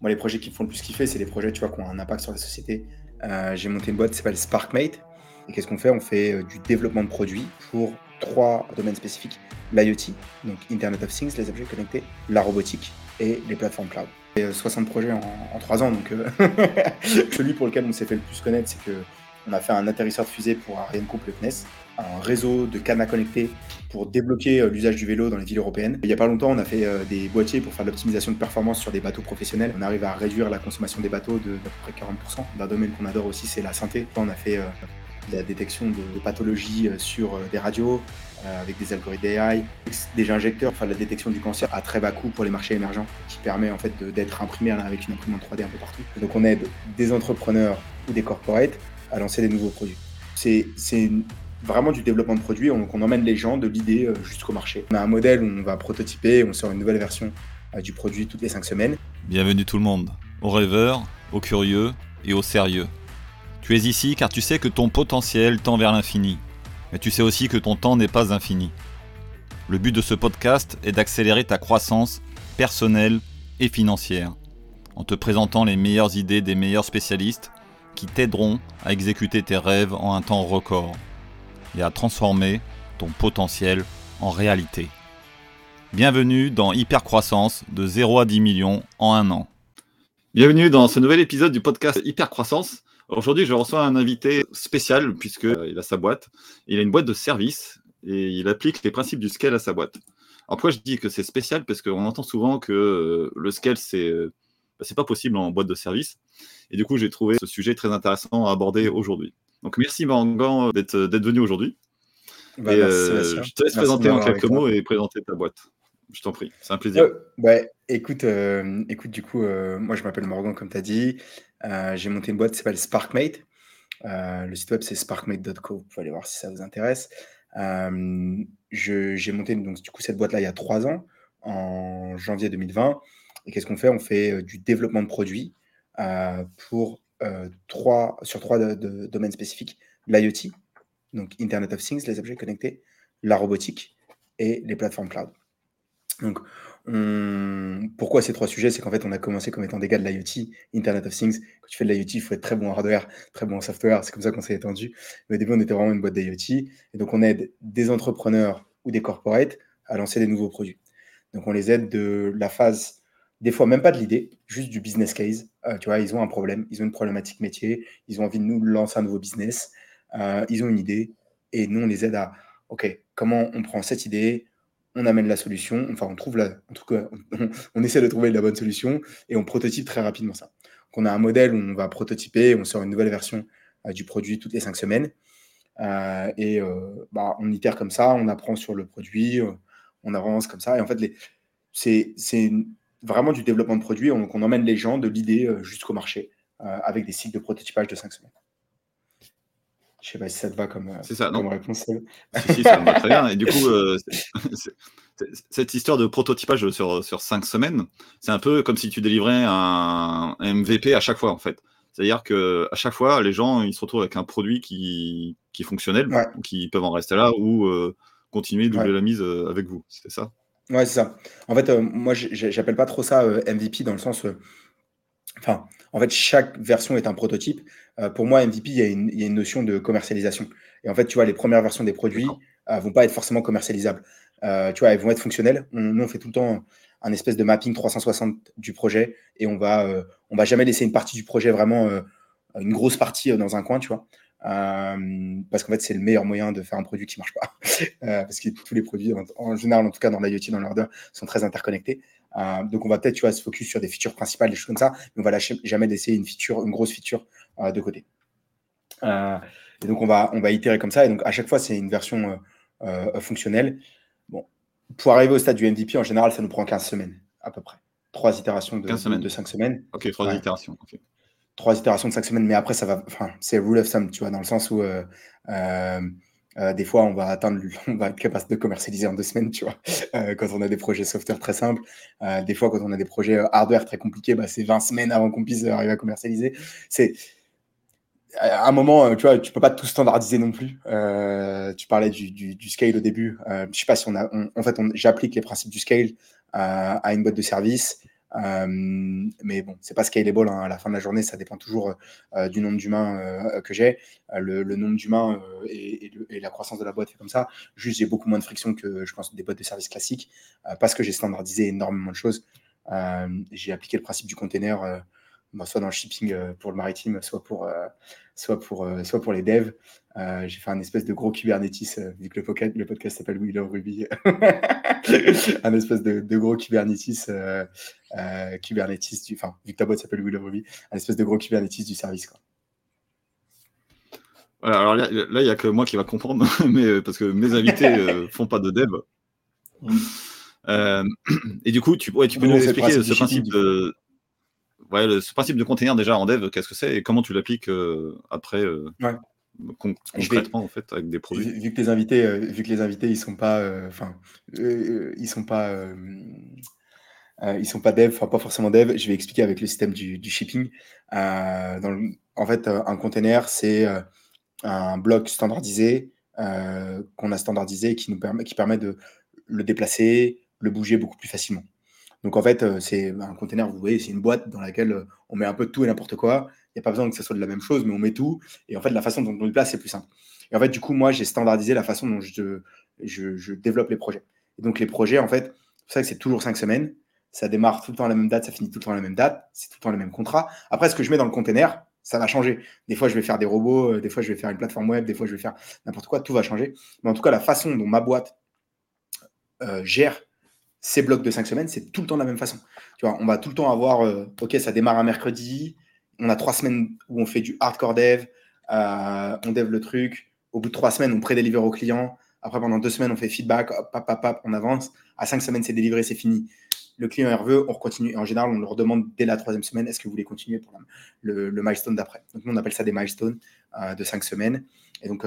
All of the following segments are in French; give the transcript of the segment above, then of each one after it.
Moi, les projets qui font le plus kiffer, c'est les projets tu vois, qui ont un impact sur la société. Euh, j'ai monté une boîte qui s'appelle SparkMate. Et qu'est-ce qu'on fait? On fait euh, du développement de produits pour trois domaines spécifiques l'IoT, donc Internet of Things, les objets connectés, la robotique et les plateformes cloud. Et 60 euh, projets en, trois ans, donc celui pour lequel on s'est fait le plus connaître, c'est que on a fait un atterrisseur de fusée pour Ariane Le CNES, un réseau de cadenas connectés pour débloquer euh, l'usage du vélo dans les villes européennes. Il n'y a pas longtemps, on a fait euh, des boîtiers pour faire de l'optimisation de performance sur des bateaux professionnels. On arrive à réduire la consommation des bateaux de d'à peu près 40%. Un domaine qu'on adore aussi, c'est la santé. On a fait euh, la détection de, pathologies sur des radios avec des algorithmes d'AI, des injecteurs pour faire la détection du cancer à très bas coût pour les marchés émergents, qui permet en fait d'être imprimé avec une imprimante 3D un peu partout. Donc on aide des entrepreneurs ou des corporates à lancer des nouveaux produits. C'est vraiment du développement de produits. On, emmène les gens de l'idée euh, jusqu'au marché. On a un modèle où on va prototyper, on sort une nouvelle version euh, du produit toutes les cinq semaines. Bienvenue tout le monde, aux rêveurs, aux curieux et aux sérieux. Tu es ici car tu sais que ton potentiel tend vers l'infini, mais tu sais aussi que ton temps n'est pas infini. Le but de ce podcast est d'accélérer ta croissance personnelle et financière, en te présentant les meilleures idées des meilleurs spécialistes qui t'aideront à exécuter tes rêves en un temps record et à transformer ton potentiel en réalité. Bienvenue dans Hypercroissance de 0 à 10 millions en un an. Bienvenue dans ce nouvel épisode du podcast Hypercroissance. Aujourd'hui, je reçois un invité spécial puisqu'il euh, a sa boîte. Il a une boîte de service et il applique les principes du scale à sa boîte. Alors pourquoi je dis que c'est spécial? Parce qu'on entend souvent que euh, le scale, euh, bah, c'est pas possible en boîte de service. Et du coup, j'ai trouvé ce sujet très intéressant à aborder aujourd'hui. Donc merci Mangan d'être venu aujourd'hui. Bah, euh, je te laisse présenter en quelques mots et présenter ta boîte. Je t'en prie, c'est un plaisir. Euh, bah, écoute, euh, écoute, du coup, moi je m'appelle Morgan, comme tu as dit. J'ai monté une boîte qui s'appelle SparkMate. le site web c'est sparkmate.co. Vous pouvez aller voir si ça vous intéresse. J'ai monté donc, du coup, cette boîte-là il y a trois ans, en janvier 2020. Et qu'est-ce qu'on fait? On fait du développement de produits pour euh, trois, sur trois domaines spécifiques l'IoT, donc Internet of Things, les objets connectés, la robotique et les plateformes cloud. Donc, pourquoi ces trois sujets? C'est qu'en fait, on a commencé comme étant des gars de l'IoT, Internet of Things. Quand tu fais de l'IoT, il faut être très bon en hardware, très bon en software. C'est comme ça qu'on s'est étendu. Mais au début, on était vraiment une boîte d'IoT. Et donc, on aide des entrepreneurs ou des corporates à lancer des nouveaux produits. Donc, on les aide de la phase des fois même pas de l'idée, juste du business case. Euh, tu vois, ils ont un problème, ils ont une problématique métier, ils ont envie de nous lancer un nouveau business, euh, ils ont une idée, et nous, on les aide à, OK, comment on prend cette idée, on amène la solution, enfin, on trouve la, en tout cas, on, essaie de trouver la bonne solution, et on prototype très rapidement ça. Donc, on a un modèle où on va prototyper, on sort une nouvelle version euh, du produit toutes les cinq semaines, et bah, on itère comme ça, on apprend sur le produit, on avance comme ça, et en fait, c'est vraiment du développement de produits. On, on emmène les gens de l'idée euh, jusqu'au marché euh, avec des cycles de prototypage de 5 semaines. Je sais pas si ça te va comme, euh, ça, comme réponse. Si, si, ça me va très bien. Et du coup, cette histoire de prototypage sur, sur 5 semaines, c'est un peu comme si tu délivrais un, MVP à chaque fois, en fait. C'est-à-dire qu'à chaque fois, les gens ils se retrouvent avec un produit qui, qui est fonctionnel, qui peuvent en rester là ou continuer de doubler la mise avec vous. C'est ça? Ouais, c'est ça. En fait, euh, moi, j'appelle pas trop ça euh, MVP dans le sens. Euh, enfin, en fait, chaque version est un prototype. pour moi, MVP, il y, a une, notion de commercialisation. Et en fait, tu vois, les premières versions des produits ne vont pas être forcément commercialisables. tu vois, elles vont être fonctionnelles. nous, on fait tout le temps un espèce de mapping 360 du projet et on va, on va jamais laisser une partie du projet vraiment, une grosse partie dans un coin, tu vois. Euh, parce qu'en fait, c'est le meilleur moyen de faire un produit qui marche pas. Euh, parce que tous les produits, en, général, en tout cas dans l'IoT, dans l'order, sont très interconnectés. Euh, donc, on va peut-être, tu vois, se focus sur des features principales, des choses comme ça, mais on va lâcher, jamais laisser une feature, une grosse feature de côté. et donc, on va, on va itérer comme ça. Et donc, à chaque fois, c'est une version fonctionnelle. Bon, pour arriver au stade du MVP, en général, ça nous prend 15 semaines, à peu près. Trois itérations de, semaines. de 5 semaines. Ok, trois itérations. ok trois itérations de cinq semaines, mais après, ça va. Enfin, c'est rule of thumb, tu vois, dans le sens où euh, euh, euh, des fois, on va atteindre, on va être capable de commercialiser en deux semaines, tu vois, quand on a des projets software très simples. des fois, quand on a des projets hardware très compliqués, bah, c'est 20 semaines avant qu'on puisse arriver à commercialiser. C'est à un moment, tu vois, tu peux pas tout standardiser non plus. tu parlais du, scale au début. je sais pas si on a. en fait, j'applique les principes du scale à une boîte de service. Mais bon, c'est pas scalable. Hein. À la fin de la journée, ça dépend toujours du nombre d'humains que j'ai. Le, nombre d'humains et, la croissance de la boîte est comme ça. Juste, j'ai beaucoup moins de friction que je pense des boîtes de services classiques parce que j'ai standardisé énormément de choses. j'ai appliqué le principe du container bah, soit dans le shipping euh, pour le maritime, soit pour, euh, soit pour, euh, soit pour les devs. j'ai fait un espèce de gros Kubernetes, vu que le, podcast, le podcast s'appelle Willow Ruby. un espèce de, de gros Kubernetes, Kubernetes du, enfin, vu que ta boîte s'appelle Willow Ruby, un espèce de gros Kubernetes du service. Quoi. alors là, il n'y a que moi qui va comprendre, mais parce que mes invités ne font pas de dev. Mm. et du coup, tu, ouais, tu peux nous expliquer ce principe de, ouais, ce principe de contenir déjà en dev, qu'est-ce que c'est et comment tu l'appliques euh, après euh, concrètement en fait avec des produits? Vu, que les invités, euh, vu que les invités ils sont pas, enfin, ils sont pas, ils sont pas dev, enfin pas forcément dev. Je vais expliquer avec le système du, shipping. Dans en fait, un container c'est un bloc standardisé qu'on a standardisé qui nous permet, qui permet de le déplacer, le bouger beaucoup plus facilement. Donc en fait, euh, c'est un container, vous voyez, c'est une boîte dans laquelle euh, on met un peu de tout et n'importe quoi. Il n'y a pas besoin que ce soit de la même chose, mais on met tout. Et en fait, la façon dont on le place, c'est plus simple. Et en fait, du coup, moi, j'ai standardisé la façon dont je, développe les projets. Et donc les projets, en fait, c'est que c'est toujours cinq semaines. Ça démarre tout le temps à la même date, ça finit tout le temps à la même date. C'est tout le temps le même contrat. Après, ce que je mets dans le container, ça va changer. Des fois, je vais faire des robots, euh, des fois, je vais faire une plateforme web, des fois, je vais faire n'importe quoi. Tout va changer. Mais en tout cas, la façon dont ma boîte gère ces blocs de cinq semaines, c'est tout le temps de la même façon. Tu vois, on va tout le temps avoir, euh, ok, ça démarre un mercredi, on a trois semaines où on fait du hardcore dev, euh, on dev le truc, au bout de trois semaines, on pré-délivre au client, après pendant deux semaines, on fait feedback, hop, hop, hop, on avance, à cinq semaines, c'est délivré, c'est fini. Le client est veut, on continue. En général, on leur demande dès la troisième semaine, est-ce que vous voulez continuer pour le, milestone d'après? Donc, nous, on appelle ça des milestones euh, de cinq semaines. Et donc,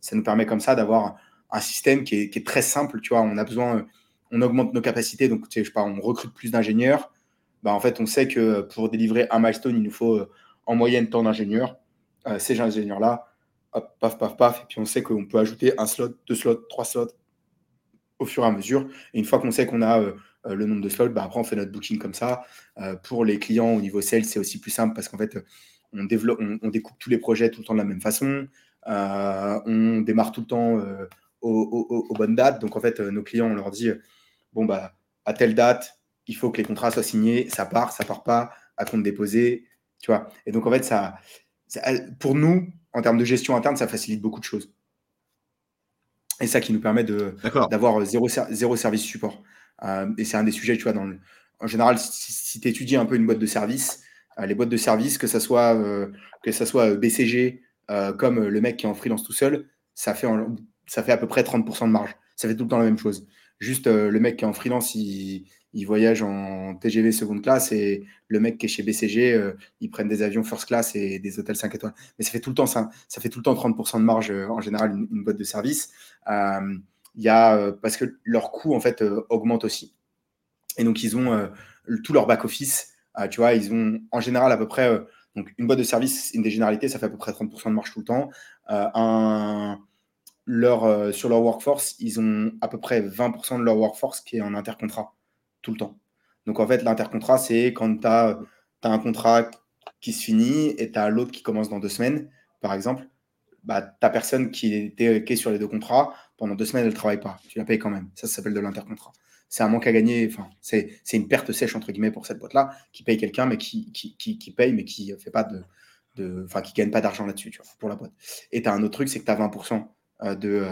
ça nous permet comme ça d'avoir un système qui est, très simple. Tu vois, on a besoin on augmente nos capacités, donc je sais pas, on recrute plus d'ingénieurs, bah, en fait, on sait que pour délivrer un milestone, il nous faut euh, en moyenne tant d'ingénieurs. Euh, ces ingénieurs-là, paf, paf, paf, et puis on sait qu'on peut ajouter un slot, deux slots, trois slots au fur et à mesure. Et une fois qu'on sait qu'on a euh, le nombre de slots, bah, après on fait notre booking comme ça. pour les clients au niveau sales, c'est aussi plus simple parce qu'en fait, on, développe, on, découpe tous les projets tout le temps de la même façon. on démarre tout le temps aux, bonnes dates. Donc en fait, nos clients, on leur dit bon, bah, à telle date, il faut que les contrats soient signés, ça part, ça part pas, à compte déposé, tu vois. Et donc, en fait, ça, pour nous, en termes de gestion interne, ça facilite beaucoup de choses. Et ça qui nous permet d'avoir zéro, zéro service support. Euh, et c'est un des sujets, tu vois, dans en général, si, tu étudies un peu une boîte de service, euh, les boîtes de service, que ça soit, euh, que ça soit BCG, comme le mec qui est en freelance tout seul, ça fait, ça fait à peu près 30% de marge. Ça fait tout le temps la même chose. Juste euh, le mec qui est en freelance, il, voyage en TGV seconde classe et le mec qui est chez BCG, euh, ils prennent des avions first class et des hôtels 5 étoiles. Mais ça fait tout le temps ça. Fait tout le temps 30% de marge euh, en général une, boîte de service. Y a, parce que leur coût en fait augmente aussi. Et donc ils ont tout leur back office. tu vois, ils ont en général à peu près donc une boîte de service, une des généralités, ça fait à peu près 30% de marge tout le temps. un leur, euh, sur leur workforce, ils ont à peu près 20% de leur workforce qui est en intercontrat tout le temps. Donc en fait, l'intercontrat, c'est quand tu as, un contrat qui se finit et tu as l'autre qui commence dans deux semaines, par exemple, bah, tu as personne qui, était, qui est sur les deux contrats, pendant deux semaines, elle ne travaille pas. Tu la payes quand même. Ça, ça s'appelle de l'intercontrat. C'est un manque à gagner, enfin, c'est une perte sèche, entre guillemets, pour cette boîte-là, qui paye quelqu'un, mais qui, qui, qui, paye, mais qui fait pas de, enfin, qui gagne pas d'argent là-dessus, pour la boîte. Et tu as un autre truc, c'est que tu as 20% euh, de,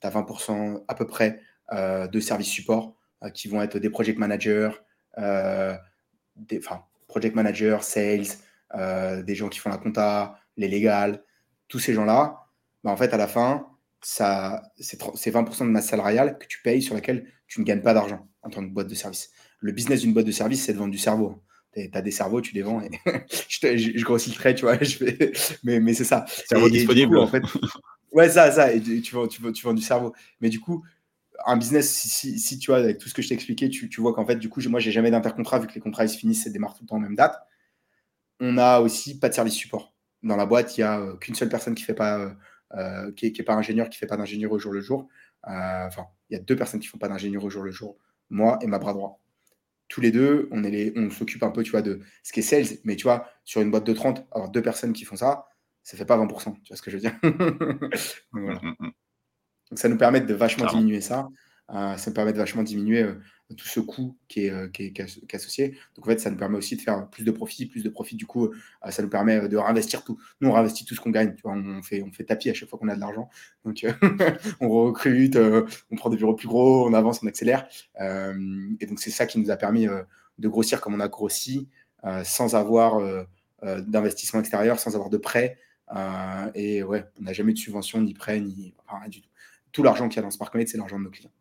tu as 20% à peu près euh, de services support euh, qui vont être des project managers, des, enfin, project managers, sales, des gens qui font la compta, les légales, tous ces gens-là, bah, en fait, à la fin, ça, c'est 20% de masse salariale que tu payes sur laquelle tu ne gagnes pas d'argent en tant que boîte de service. Le business d'une boîte de service, c'est de vendre du cerveau. Tu as des cerveaux, tu les vends. Et je, je, grossis le trait, tu vois. Je mais mais c'est ça. Cerveau disponible. en fait, Ouais, ça, ça. Et tu, vends, tu, tu du cerveau. Mais du coup, un business, si, si, tu vois, avec tout ce que je t'ai expliqué, tu, tu vois qu'en fait, du coup, moi, j'ai jamais d'intercontrat vu que les contrats ils se finissent et démarrent tout le temps en même date. On a aussi pas de service support. Dans la boîte, il n'y a euh, qu'une seule personne qui fait pas, euh, euh, qui, est, pas ingénieur, qui fait pas d'ingénieur au jour le jour. enfin, il y a deux personnes qui font pas d'ingénieur au jour le jour, moi et ma bras droit. tous les deux, on, on s'occupe un peu, tu vois, de ce qui est sales, mais tu vois, sur une boîte de 30, avoir deux personnes qui font ça, ça fait pas 20%, tu vois ce que je veux dire? Donc, ça nous permet de vachement diminuer ça. Euh, ça nous permet de vachement diminuer euh, tout ce coût qui est, euh, qui, est, associé. Donc en fait, ça nous permet aussi de faire plus de profit, plus de profit. Du coup, ça nous permet de réinvestir tout. Nous, on réinvestit tout ce qu'on gagne. Tu vois, on fait, on fait tapis à chaque fois qu'on a de l'argent. Donc on recrute, on prend des bureaux plus gros, on avance, on accélère. et donc c'est ça qui nous a permis de grossir comme on a grossi, sans avoir d'investissement extérieur, sans avoir de prêt. Et ouais, on n'a jamais de subvention, ni prêt, ni rien du tout. Tout l'argent qu'il y a dans Sparkmate, c'est l'argent de nos clients.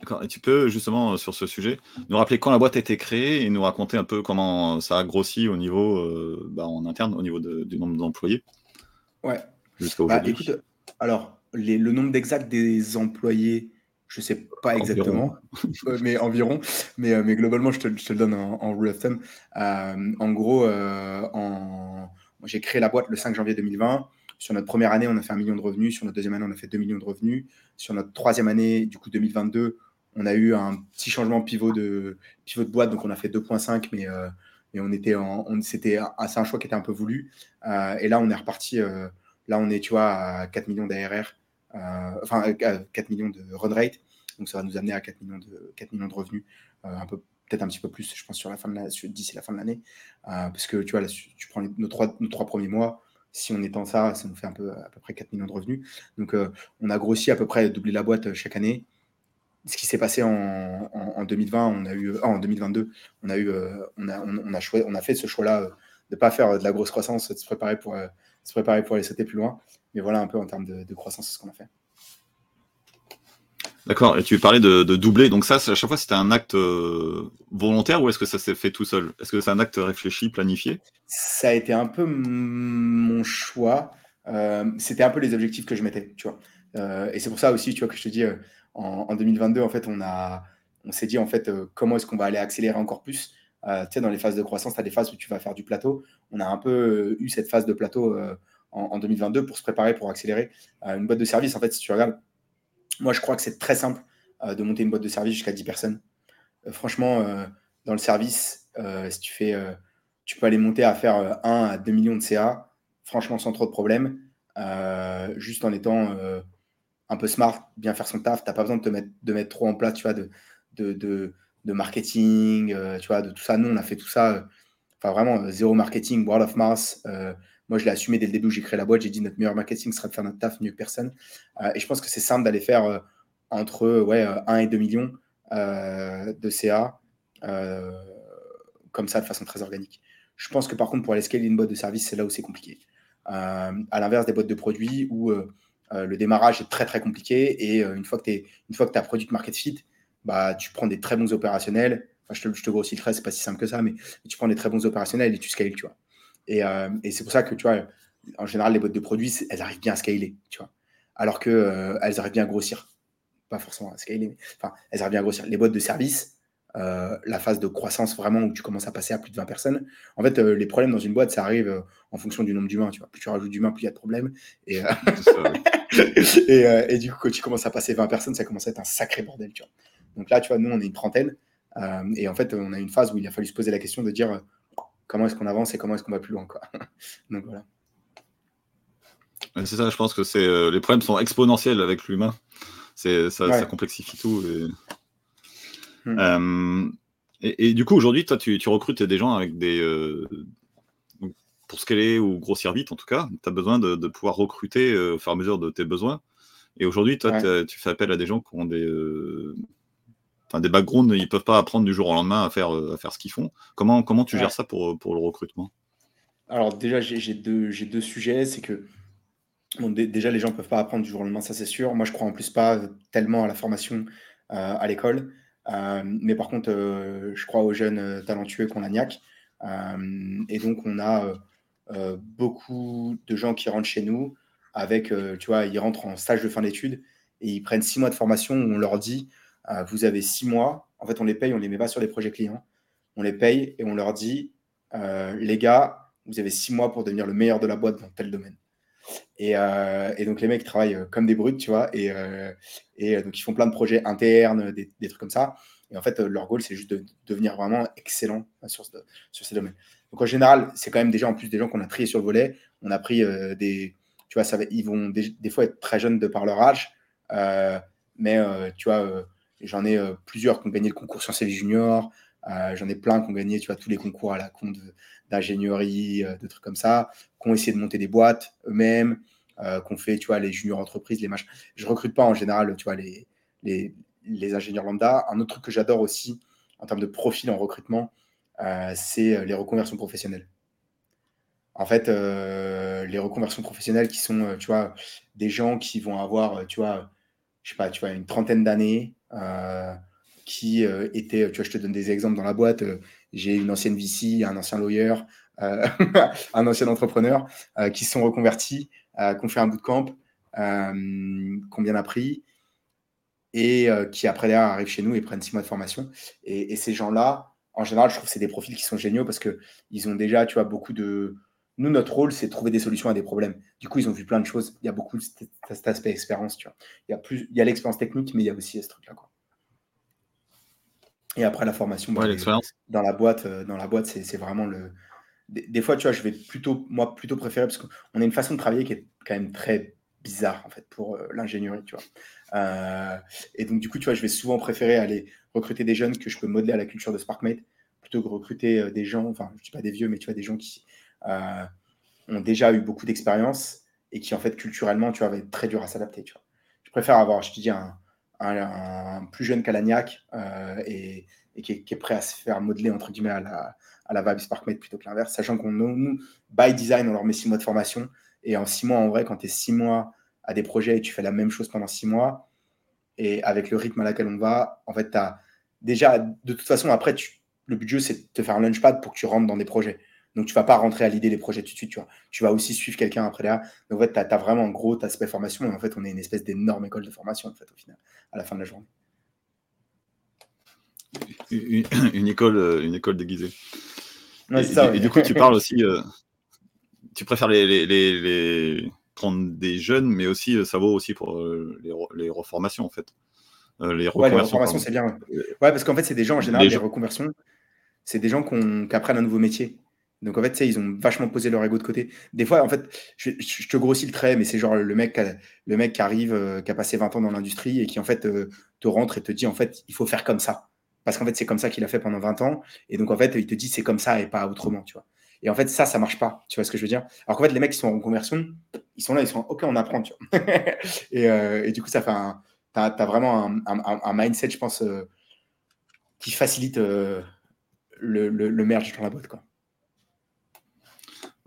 D'accord. Et tu peux justement euh, sur ce sujet nous rappeler quand la boîte a été créée et nous raconter un peu comment ça a grossi au niveau euh, bah, en interne, au niveau du nombre d'employés? Ouais. Jusqu'à bah, écoute, alors le nombre d'exact des employés, je ne sais pas exactement, euh, mais environ. Mais, mais globalement, je te, le donne en, en rule of thumb. en gros, en... j'ai créé la boîte le 5 janvier 2020. Sur notre première année, on a fait un million de revenus. Sur notre deuxième année, on a fait 2 millions de revenus. Sur notre troisième année, du coup 2022, on a eu un petit changement pivot de, pivot de boîte, donc on a fait 2.5, mais, euh, mais on était on, c'était un choix qui était un peu voulu. Euh, et là, on est reparti. Euh, là, on est, tu vois, à 4 millions d'ARR, enfin 4 millions de run rate. Donc ça va nous amener à 4 millions de, 4 millions de revenus, un peu peut-être un petit peu plus, je pense, sur la fin de d'ici la fin de l'année. parce que tu vois, là, tu prends nos, trois, nos trois premiers mois, si on étend ça, ça nous fait un peu, à peu près 4 millions de revenus. Donc, on a grossi à peu près doubler la boîte chaque année ce qui s'est passé en, 2020, on a eu, en 2022, on a eu, euh, on a, on, a, on a fait ce choix-là euh, de ne pas faire de la grosse croissance, de se préparer pour, euh, se préparer pour aller sauter plus loin. Mais voilà un peu en termes de, croissance ce qu'on a fait. D'accord. Et tu parlais de, de, doubler. Donc ça, à chaque fois, c'était un acte volontaire ou est-ce que ça s'est fait tout seul? Est-ce que c'est un acte réfléchi, planifié? Ça a été un peu mon choix. c'était un peu les objectifs que je mettais, tu vois. et c'est pour ça aussi, tu vois, que je te dis en, 2022, en fait, on, on s'est dit, en fait, euh, comment est-ce qu'on va aller accélérer encore plus? Euh, Tu sais, dans les phases de croissance, tu as des phases où tu vas faire du plateau. On a un peu euh, eu cette phase de plateau en, 2022 pour se préparer, pour accélérer. une boîte de service, en fait, si tu regardes, moi, je crois que c'est très simple de monter une boîte de service jusqu'à 10 personnes. franchement, dans le service, si tu fais, tu peux aller monter à faire 1 à 2 millions de CA, franchement, sans trop de problèmes, juste en étant un peu smart, bien faire son taf. Tu n'as pas besoin de te mettre, de mettre trop en place, tu vois, de, de, de, marketing, euh, tu vois, de tout ça. Nous, on a fait tout ça. Euh, enfin, vraiment, euh, zéro marketing, World of Mars. Moi, je l'ai assumé dès le début où j'ai créé la boîte. J'ai dit notre meilleur marketing sera de faire notre taf mieux que personne. et je pense que c'est simple d'aller faire entre ouais, 1 et 2 millions de CA comme ça, de façon très organique. Je pense que par contre, pour aller scaler une boîte de service, c'est là où c'est compliqué. à l'inverse des boîtes de produits où euh, le démarrage est très très compliqué et euh, une fois que tu as produit market fit, bah, tu prends des très bons opérationnels. Enfin, je te, je te grossis le trait, c'est pas si simple que ça, mais tu prends des très bons opérationnels et tu scales, tu vois. Et, euh, et c'est pour ça que, tu vois, en général, les boîtes de produits, elles arrivent bien à scaler, tu vois. Alors qu'elles elles arrivent bien à grossir. Pas forcément à scaler, mais enfin, elles arrivent bien à grossir. Les boîtes de services, euh, la phase de croissance vraiment où tu commences à passer à plus de 20 personnes. En fait, euh, les problèmes dans une boîte, ça arrive euh, en fonction du nombre d'humains. Tu vois, plus tu rajoutes d'humains, plus il y a de problèmes. Et, et, du coup, quand tu commences à passer 20 personnes, ça commence à être un sacré bordel. Tu vois. Donc là, tu vois, nous, on est une trentaine. et en fait, on a une phase où il a fallu se poser la question de dire comment est-ce qu'on avance et comment est-ce qu'on va plus loin. Quoi. Donc voilà. C'est ça, je pense que c'est les problèmes sont exponentiels avec l'humain. Ça, ça complexifie tout. Et... Hmm. Euh, et, du coup, aujourd'hui, toi, tu, recrutes des gens avec des. Euh, pour scaler ou grossir vite, en tout cas, tu as besoin de, pouvoir recruter euh, au fur et à mesure de tes besoins. Et aujourd'hui, toi, tu fais appel à des gens qui ont des, des backgrounds, ils ne peuvent pas apprendre du jour au lendemain à faire, à faire ce qu'ils font. Comment, comment tu gères ça pour, pour le recrutement? Alors, déjà, j'ai deux, deux sujets. C'est que déjà, les gens ne peuvent pas apprendre du jour au lendemain, ça c'est sûr. Moi, je crois en plus pas tellement à la formation à l'école. Euh, mais par contre, euh, je crois aux jeunes euh, talentueux qu'on a niaque. et donc, on a beaucoup de gens qui rentrent chez nous avec, tu vois, ils rentrent en stage de fin d'études et ils prennent six mois de formation où on leur dit, vous avez six mois, en fait, on les paye, on les met pas sur des projets clients, on les paye et on leur dit, les gars, vous avez six mois pour devenir le meilleur de la boîte dans tel domaine. Euh, et, donc les mecs travaillent euh, comme des brutes, tu vois, et, euh, donc ils font plein de projets internes, des, trucs comme ça. Et en fait, leur goal, c'est juste de devenir vraiment excellent sur, sur ces domaines. Donc en général, c'est quand même déjà en plus des gens qu'on a triés sur le volet. On a pris des. Tu vois, ils vont des, fois être très jeunes de par leur âge. mais tu vois, j'en ai plusieurs qui ont gagné le concours Sciences et Junior. j'en ai plein qui ont gagné tu vois, tous les concours à la con d'ingénierie, de, trucs comme ça, qui ont essayé de monter des boîtes eux-mêmes, euh, qu'on fait, tu vois, les juniors entreprises, les machins. Je recrute pas en général, tu vois, les, les, les ingénieurs lambda. Un autre truc que j'adore aussi en termes de profil en recrutement, euh, c'est euh, les reconversions professionnelles. En fait, les reconversions professionnelles qui sont, tu vois, des gens qui vont avoir, tu vois, je sais pas, tu vois, une trentaine d'années, qui étaient, tu vois, je te donne des exemples dans la boîte. J'ai une ancienne VC, un ancien lawyer, un ancien entrepreneur qui se sont reconvertis euh, qu'on fait un bootcamp, euh, qu'on bien appris, et euh, qui après derrière arrivent chez nous et prennent six mois de formation. Et, ces gens-là, en général, je trouve que c'est des profils qui sont géniaux parce qu'ils ont déjà, tu vois, beaucoup de. Nous, notre rôle, c'est de trouver des solutions à des problèmes. Du coup, ils ont vu plein de choses. Il y a beaucoup de cet aspect expérience, tu vois. Il y a, plus, il y a l'expérience technique, mais il y a aussi ce truc-là, quoi. Et après la formation, bah, dans la boîte, dans la boîte, c'est vraiment le, des, fois, tu vois, je vais plutôt, moi, plutôt préférer, parce qu'on a une façon de travailler qui est quand même très bizarre, en fait, pour euh, l'ingénierie, tu vois. Euh, et donc, du coup, tu vois, je vais souvent préférer aller recruter des jeunes que je peux modeler à la culture de SparkMate, plutôt que recruter euh, des gens, enfin, je dis pas des vieux, mais tu vois, des gens qui ont déjà eu beaucoup d'expérience et qui, en fait, culturellement, tu vois, va être très dur à s'adapter, tu vois. Je préfère avoir, je te dis, un, plus jeune qu'Alagnac et, et qui, est, prêt à se faire modeler, entre guillemets, à la, à la vibe SparkMate plutôt que l'inverse, sachant qu'on nous, by design, on leur met six mois de formation. Et en six mois, en vrai, quand tu es six mois à des projets et tu fais la même chose pendant six mois, et avec le rythme à laquelle on va, en fait, tu as déjà, de toute façon, après, le but du jeu, c'est de te faire un launchpad pour que tu rentres dans des projets. Donc, tu vas pas rentrer à l'idée des projets tout de suite, tu vois. Tu vas aussi suivre quelqu'un après là. Donc, en fait, tu as, vraiment un gros aspect formation. Et en fait, on est une espèce d'énorme école de formation, en fait, au final, à la fin de la journée. Une, école, euh, une école déguisée et, du coup, tu parles aussi, euh, tu préfères les, les, prendre des jeunes, mais aussi euh, ça vaut aussi pour les, reformations en fait. les reconversions, c'est bien. Ouais, parce qu'en fait, c'est des gens en général, les, reconversions, c'est des gens qui apprennent un nouveau métier. Donc en fait, ils ont vachement posé leur ego de côté. Des fois, en fait, je, te grossis le trait, mais c'est genre le mec, le mec qui arrive, qui a passé 20 ans dans l'industrie et qui en fait te rentre et te dit en fait, il faut faire comme ça parce qu'en fait, c'est comme ça qu'il a fait pendant 20 ans. Et donc, en fait, il te dit c'est comme ça et pas autrement, tu vois. Et en fait, ça, ça marche pas. Tu vois ce que je veux dire? Alors qu'en fait, les mecs qui sont en conversion, ils sont là, ils sont OK, on apprend, tu vois. Euh, et, du coup, ça fait un. Tu as, vraiment un, mindset, je pense, euh, qui facilite euh, le, le, merge dans la boîte, quoi.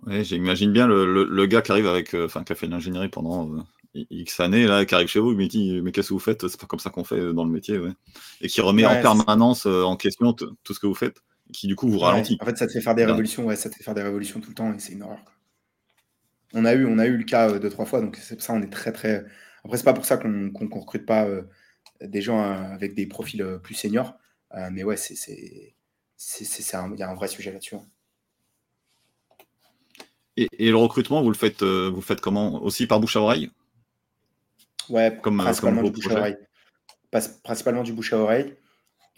Oui, j'imagine bien le, le, gars qui arrive avec, enfin, qui a fait l'ingénierie pendant X années, là, qui arrive chez vous, il me dit Mais qu'est-ce que vous faites? C'est pas comme ça qu'on fait dans le métier. Ouais. Et qui remet en permanence euh, en question tout ce que vous faites, qui du coup vous ralentit. En fait, ça te fait faire des révolutions, ouais, ça te fait faire des révolutions tout le temps et c'est une horreur. On a eu, on a eu le cas euh, deux, trois fois, donc c'est ça, on est très, très. Après, c'est pas pour ça qu'on recrute pas euh, des gens avec des profils plus seniors, mais ouais, c'est. Il y a un vrai sujet là-dessus. Hein. Et, et, le recrutement, vous le faites, vous le faites comment? Aussi par bouche à oreille? Ouais, comme, euh, principalement, du bouche à oreille. principalement du bouche à oreille.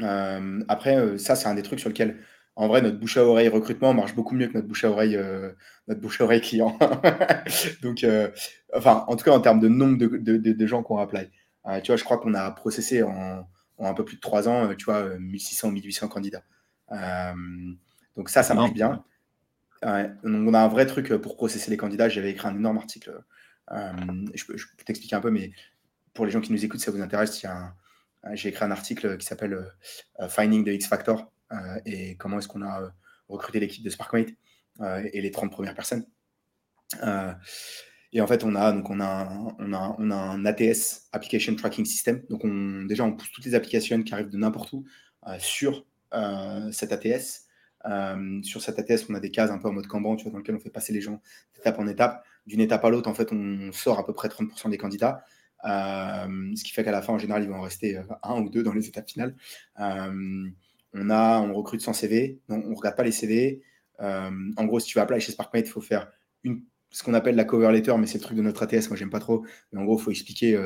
Euh, après, euh, ça, c'est un des trucs sur lequel, en vrai, notre bouche à oreille recrutement marche beaucoup mieux que notre bouche à oreille, notre bouche à oreille client. Donc, enfin, en tout cas, en termes de nombre de, de, de, gens qu'on apply. tu vois, je crois qu'on a processé en, en, un peu plus de trois ans, tu vois, 1600, 1800 candidats. donc ça, ça marche bien. On a un vrai truc pour processer les candidats. J'avais écrit un énorme article euh, je, peux, t'expliquer un peu, mais pour les gens qui nous écoutent, ça vous intéresse, j'ai écrit un article qui s'appelle euh, Finding the X Factor euh, et comment est-ce qu'on a recruté l'équipe de SparkMate et les 30 premières personnes. Et en fait, on a, donc on a, on on a un ATS, Application Tracking System. Donc, on, déjà, on pousse toutes les applications qui arrivent de n'importe où sur cet ATS. Sur cet ATS, on a des cases un peu en mode Kanban, tu vois, dans lesquelles on fait passer les gens d'étape en étape d'une étape à l'autre, en fait, on sort à peu près 30% des candidats. Euh, ce qui fait qu'à la fin, en général, il va en rester euh, un ou deux dans les étapes finales. Euh, on, a, on recrute sans CV, on ne regarde pas les CV. en gros, si tu vas appeler chez SparkMate, il faut faire ce qu'on appelle la cover letter, mais c'est le truc de notre ATS, moi j'aime pas trop. Mais en gros, il faut expliquer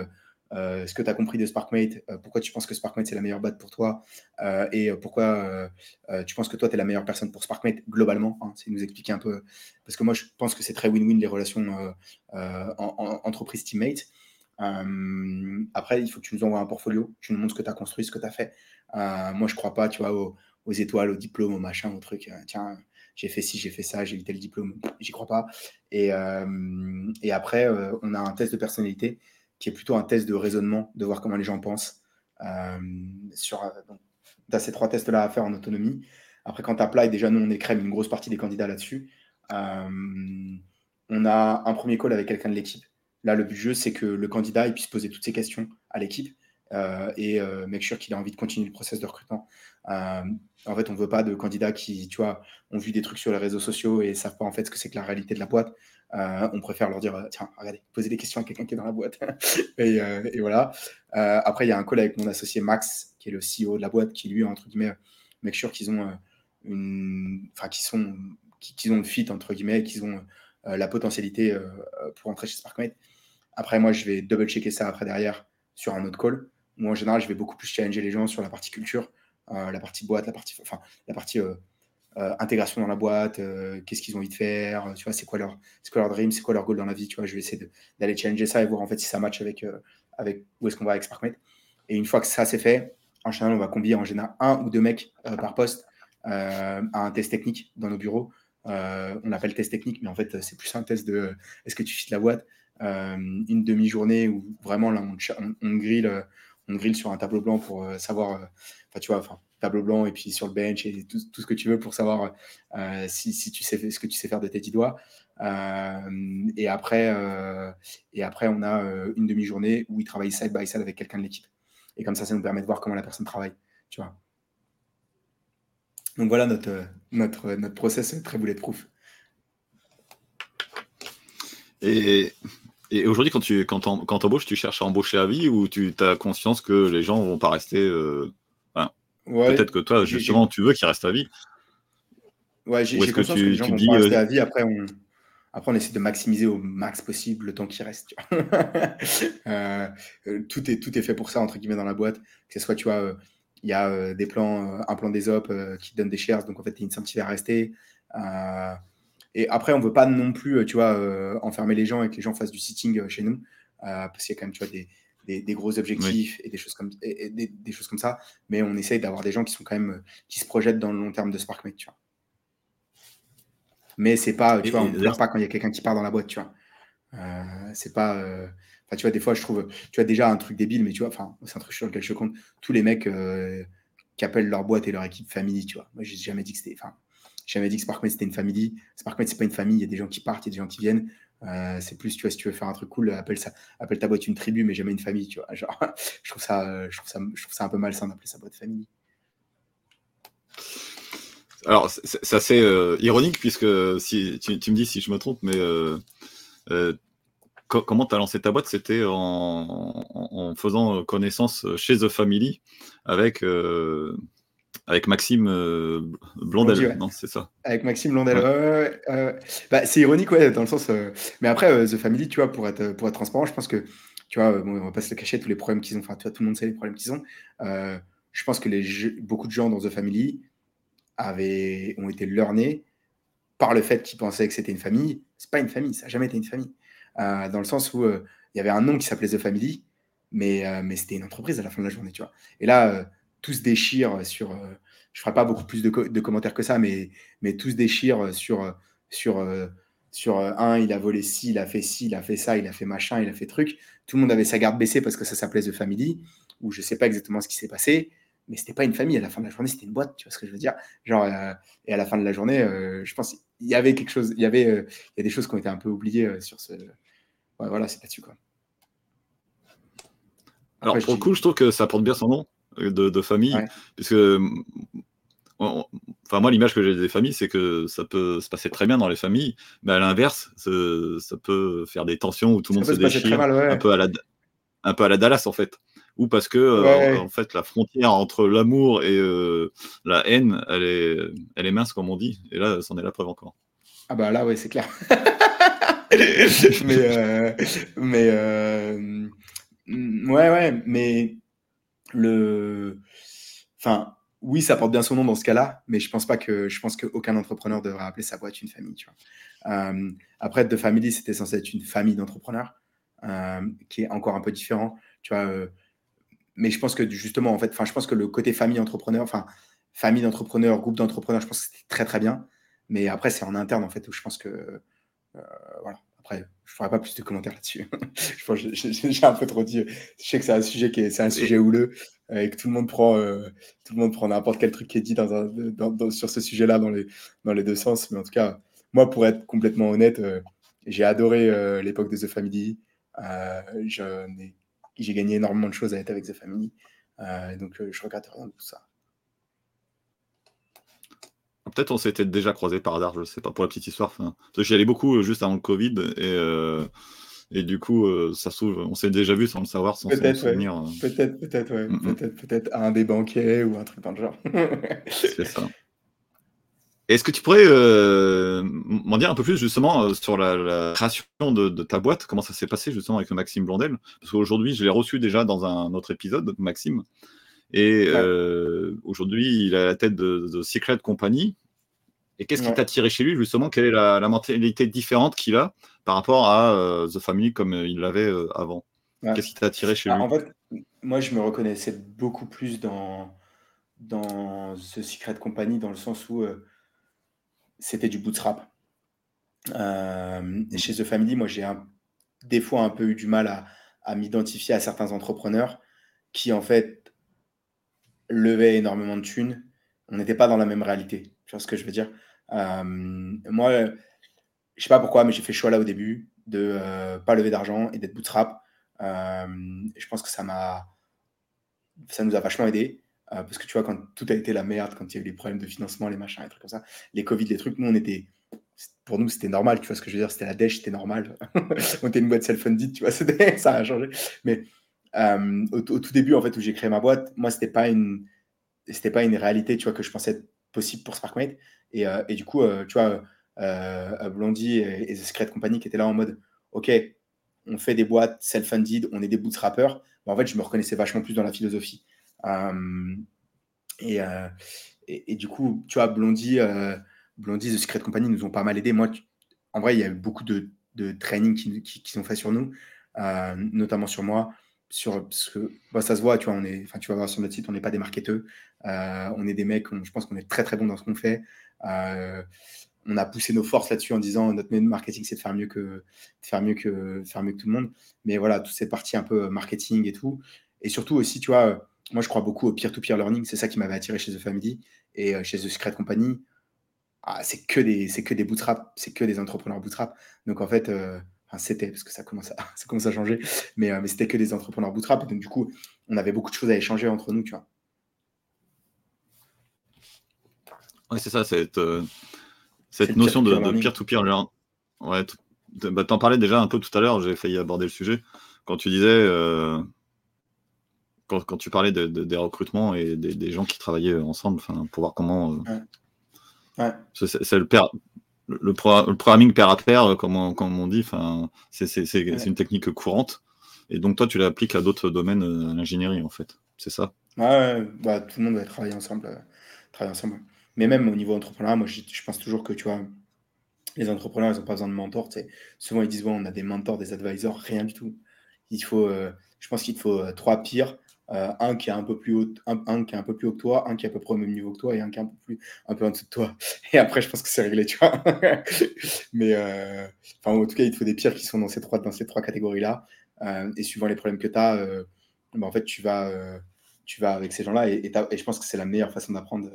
euh, ce que tu as compris de SparkMate, euh, pourquoi tu penses que SparkMate c'est la meilleure boîte pour toi? Euh, et pourquoi tu penses que toi tu es la meilleure personne pour SparkMate globalement? Hein, c'est nous expliquer un peu, parce que moi je pense que c'est très win-win les relations en, entreprise-teammate. après, il faut que tu nous envoies un portfolio, tu nous montres ce que tu as construit, ce que tu as fait. moi je crois pas, tu vois, aux, étoiles, aux diplômes, aux machins, aux trucs. tiens, j'ai fait ci, j'ai fait ça, j'ai eu tel diplôme, j'y crois pas. Et, et après, on a un test de personnalité qui est plutôt un test de raisonnement, de voir comment les gens pensent. Euh, sur, tu as ces trois tests-là à faire en autonomie. Après, quand tu applies, déjà, nous, on écrème une grosse partie des candidats là-dessus. Euh, on a un premier call avec quelqu'un de l'équipe. Là, le but du jeu, c'est que le candidat il puisse poser toutes ses questions à l'équipe euh, et sure qu'il a envie de continuer le process de recrutement. en fait, on ne veut pas de candidats qui, tu vois, ont vu des trucs sur les réseaux sociaux et ne savent pas en fait ce que c'est que la réalité de la boîte. Euh, on préfère leur dire, euh, tiens, regardez, posez des questions à quelqu'un qui est dans la boîte. Euh, et, voilà. après, il y a un call avec mon associé Max, qui est le CEO de la boîte, qui lui, entre guillemets, make sure qu'ils ont une, enfin, qu'ils sont, qu'ils ont le fit entre guillemets, qu'ils ont la potentialité pour entrer chez SparkMate. Après, moi, je vais double checker ça après derrière sur un autre call. Moi, en général, je vais beaucoup plus challenger les gens sur la partie culture, la partie boîte, la partie, enfin, la partie euh, intégration dans la boîte, euh, qu'est-ce qu'ils ont envie de faire, tu vois, c'est quoi leur, c'est quoi dream, c'est quoi leur goal dans la vie, tu vois, je vais essayer d'aller challenger ça et voir en fait si ça match avec, euh, avec où est-ce qu'on va avec SparkMate. Et une fois que ça c'est fait, en général, on va combiner en général un ou deux mecs par poste à un test technique dans nos bureaux. on appelle test technique, mais en fait, c'est plus un test de est-ce que tu fites la boîte. une demi-journée où vraiment là, on, on, on, grille, on grille sur un tableau blanc pour savoir, enfin, tu vois, enfin, tableau blanc et puis sur le bench et tout, ce que tu veux pour savoir euh, si, tu sais ce que tu sais faire de tes dix doigts. Euh, et, après, euh, et après, on a une demi-journée où il travaille side by side avec quelqu'un de l'équipe. Et comme ça, ça nous permet de voir comment la personne travaille. Tu vois. Donc voilà notre, notre, notre process très bulletproof. Et, et aujourd'hui, quand tu quand, embauches, tu cherches à embaucher à vie ou tu as conscience que les gens vont pas rester Peut-être que toi, justement, tu veux qu'il reste à vie. Ouais, j'ai conscience que, tu, les gens vont rester euh, à vie. Après on, après, on essaie de maximiser au max possible le temps qui reste. Euh, euh, tout, est, tout est fait pour ça, entre guillemets, dans la boîte. Que ce soit, tu vois, il y a des plans, un plan des op qui te donne des shares, donc en fait, tu es incentivé à rester. et après, on veut pas non plus, tu vois, enfermer les gens et que les gens fassent du sitting chez nous. parce qu'il y a quand même, tu vois, des, des, gros objectifs et, des choses comme, des, choses comme ça. Mais on essaye d'avoir des gens qui sont quand même qui se projettent dans le long terme de SparkMate, tu vois. Mais c'est pas, tu vois, on ne pas quand il y a quelqu'un qui part dans la boîte, tu vois. Euh, c'est pas. Euh, enfin, tu vois, des fois, je trouve, tu as déjà un truc débile, mais tu vois, enfin, c'est un truc sur lequel je compte. Tous les mecs euh, qui appellent leur boîte et leur équipe famille, tu vois. Moi, j'ai jamais dit que c'était, enfin, jamais dit que SparkMate c'était une famille. SparkMate c'est pas une famille. Il y a des gens qui partent, il y a des gens qui viennent. Euh, c'est plus, tu vois, si tu veux faire un truc cool, appelle, ça, appelle ta boîte une tribu, mais jamais une famille, tu vois. Genre, je, trouve ça, je, trouve ça, je trouve ça un peu malsain d'appeler sa boîte famille. Alors, c'est assez euh, ironique, puisque si, tu, me dis si je me trompe, mais euh, comment tu as lancé ta boîte? C'était en, faisant connaissance chez The Family avec avec Maxime euh, Blondel, non, c'est ça. Avec Maxime Blondel. bah, c'est ironique, ouais, dans le sens. Euh, mais après, euh, The Family, tu vois, pour être, pour être transparent, je pense que, tu vois, bon, on va pas se le cacher, tous les problèmes qu'ils ont, enfin, tu vois, tout le monde sait les problèmes qu'ils ont. je pense que les beaucoup de gens dans The Family avaient, ont été learnés par le fait qu'ils pensaient que c'était une famille. C'est pas une famille, ça n'a jamais été une famille. dans le sens où il y avait un nom qui s'appelait The Family, mais, mais c'était une entreprise à la fin de la journée, tu vois. Et là, tout se déchire sur. Euh, je ne ferai pas beaucoup plus de, commentaires que ça, mais, mais tout se déchire sur, sur, sur un, il a volé ci, il a fait ci, il a fait ça, il a fait machin, il a fait truc. Tout le monde avait sa garde baissée parce que ça s'appelait The Family, ou je ne sais pas exactement ce qui s'est passé, mais c'était pas une famille. À la fin de la journée, c'était une boîte, tu vois ce que je veux dire? Genre, euh, et à la fin de la journée, euh, je pense il y avait quelque chose, il y avait, il y a des choses qui ont été un peu oubliées sur ce. voilà, c'est là-dessus quoi. Alors pour le coup, je trouve que ça porte bien son nom de, famille, puisque enfin moi l'image que j'ai des familles c'est que ça peut se passer très bien dans les familles mais à l'inverse ça peut faire des tensions où tout le monde se, déchire un peu à la un peu à la Dallas en fait. Ou parce que euh, en, fait la frontière entre l'amour et euh, la haine elle est elle est mince comme on dit. Et là c'en est la preuve encore. Ah bah là ouais c'est clair. Mais euh, mais Ouais, ouais, mais le. Enfin, oui, ça porte bien son nom dans ce cas-là, mais je pense pas que je pense qu'aucun entrepreneur devrait appeler sa boîte une famille. Euh, après, The Family, c'était censé être une famille d'entrepreneurs, euh, qui est encore un peu différent. Tu vois, euh, mais je pense que justement, en fait, enfin, je pense que le côté famille entrepreneur, enfin, famille d'entrepreneurs, groupe d'entrepreneurs, je pense que c'était très très bien. Mais après, c'est en interne en fait où je pense que voilà. Après, je ne ferai pas plus de commentaires là-dessus. J'ai un peu trop dit. Je sais que c'est un sujet qui est, c'est un sujet houleux euh, et que tout le monde prend, euh, tout le monde prend n'importe quel truc qui est dit dans un, sur ce sujet-là dans les, dans les deux sens. Mais en tout cas, moi, pour être complètement honnête, euh, j'ai adoré l'époque de The Family. j'ai gagné énormément de choses à être avec The Family. donc, je regrette rien de tout ça. Peut-être on s'était déjà croisé par hasard, je sais pas, pour la petite histoire. J'y allais beaucoup euh, juste avant le Covid et, euh, et du coup, euh, ça s'ouvre. On s'est déjà vu sans le savoir, sans peut-être, se souvenir. Peut-être, peut-être, ouais. Peut-être, peut-être un des banquiers ou un truc dans le genre. C'est ça. Est-ce que tu pourrais m'en dire un peu plus justement sur la, création de, ta boîte? Comment ça s'est passé justement avec Maxime Blondel? Parce qu'aujourd'hui, je l'ai reçu déjà dans un autre épisode, Maxime. Et euh, aujourd'hui, il est à la tête de, Secret Company. Et qu'est-ce qui t'a tiré chez lui, justement? Quelle est la, mentalité différente qu'il a par rapport à euh, The Family comme il l'avait euh, avant? Qu'est-ce qui t'a attiré chez bah, lui? En fait, moi, je me reconnaissais beaucoup plus dans, dans The Secret Company, dans le sens où c'était du bootstrap. et chez The Family, moi, j'ai des fois un peu eu du mal à, à m'identifier à certains entrepreneurs qui, en fait, levait énormément de thunes, on n'était pas dans la même réalité. Tu vois ce que je veux dire? Euh, Moi, je sais pas pourquoi, mais j'ai fait le choix là au début de euh, pas lever d'argent et d'être bootstrap. Euh, je pense que ça m'a, ça nous a vachement aidé. parce que tu vois, quand tout a été la merde, quand il y a eu les problèmes de financement, les machins, les trucs comme ça, les Covid, les trucs, nous, on était, pour nous, c'était normal, tu vois ce que je veux dire, c'était la dèche, c'était normal. on était une boîte self-funded, tu vois, ça a changé. Mais euh, au, tout début, en fait, où j'ai créé ma boîte, moi, c'était pas une, c'était pas une réalité, tu vois, que je pensais être possible pour SparkMate. Et, euh, et du coup, euh, tu vois, Blondie et, The Secret Company qui étaient là en mode, OK, on fait des boîtes self-funded, on est des bootstrappers. Mais en fait, je me reconnaissais vachement plus dans la philosophie. Et, et, du coup, tu vois, Blondie, Blondie, The Secret Company nous ont pas mal aidé. Moi, en vrai, il y a eu beaucoup de, de training qui, qui, qui, sont faits sur nous, notamment sur moi sur parce que bah, ça se voit, tu vois, on est, enfin, tu vas voir sur notre site, on n'est pas des marketeurs, euh, on est des mecs, je pense qu'on est très très bon dans ce qu'on fait. Euh, on a poussé nos forces là-dessus en disant notre marketing c'est de faire mieux que de faire mieux que faire mieux que tout le monde. Mais voilà, toute cette partie un peu marketing et tout, et surtout aussi, tu vois, moi je crois beaucoup au peer-to-peer learning, c'est ça qui m'avait attiré chez The Family et euh, chez The Secret Company. Ah, c'est que des c'est que des bootstrap, c'est que des entrepreneurs bootstrap. Donc en fait Enfin, c'était, parce que ça commence à, ça commence à changer, mais, euh, mais c'était que des entrepreneurs bootstrap. Donc, du coup, on avait beaucoup de choses à échanger entre nous, tu vois. Oui, c'est ça, cette, euh, cette notion de peer-to-peer learning. Ouais, bah, t'en parlais déjà un peu tout à l'heure, j'ai failli aborder le sujet. Quand tu disais, euh, quand, quand, tu parlais de, des recrutements et des, des, gens qui travaillaient ensemble, pour voir comment. ouais. C'est le père, le, programming pair à pair, euh, comme on, comme on dit, c'est une technique courante. Et donc, toi, tu l'appliques à d'autres domaines euh, l'ingénierie, en fait. C'est ça? Ouais, bah, tout le monde va travailler ensemble, euh, travailler ensemble. Mais même au niveau entrepreneur, moi, je, pense toujours que, tu vois, les entrepreneurs, ils n'ont pas besoin de mentors. Souvent, ils disent, bon, on a des mentors, des advisors, rien du tout. Il faut, je pense qu'il faut trois pires euh, un qui est un peu plus haut, un, qui est un peu plus haut que toi, un qui est à peu près au même niveau que toi et un qui est un peu plus, un peu en dessous de toi. Et après, je pense que c'est réglé, tu vois. Mais euh, en tout cas, il te faut des pires qui sont dans ces trois, dans ces trois catégories-là. Euh, et suivant les problèmes que tu as, bah, en fait, tu vas, tu vas avec ces gens-là. Et, je pense que c'est la meilleure façon d'apprendre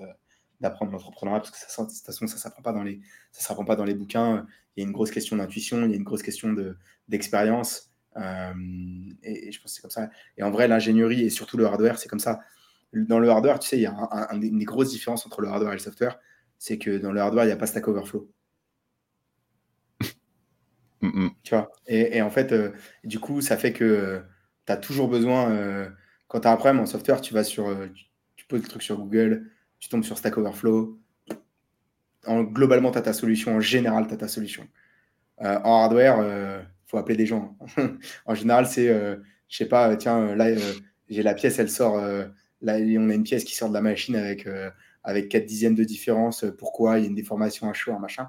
d'apprendre l'entrepreneuriat parce que de toute façon ça s'apprend pas dans les ça s'apprend pas dans les bouquins il y a une grosse question d'intuition il y a une grosse question de d'expérience euh, et, je pense que c'est comme ça. Et en vrai, l'ingénierie et surtout le hardware, c'est comme ça. Dans le hardware, tu sais, il y a une des grosses différences entre le hardware et le software, c'est que dans le hardware, il n'y a pas Stack Overflow. Tu vois? Et, en fait, euh, du coup, ça fait que euh, tu as toujours besoin, quand tu as un problème en software, tu vas sur, tu, poses le truc sur Google, tu tombes sur Stack Overflow. En, globalement, tu as ta solution. En général, tu as ta solution. en hardware, faut appeler des gens. en général, c'est euh, je sais pas, tiens, là, j'ai la pièce, elle sort, là, on a une pièce qui sort de la machine avec, avec 4 dixièmes de différence. Pourquoi Il y a une déformation, un chaud, un machin.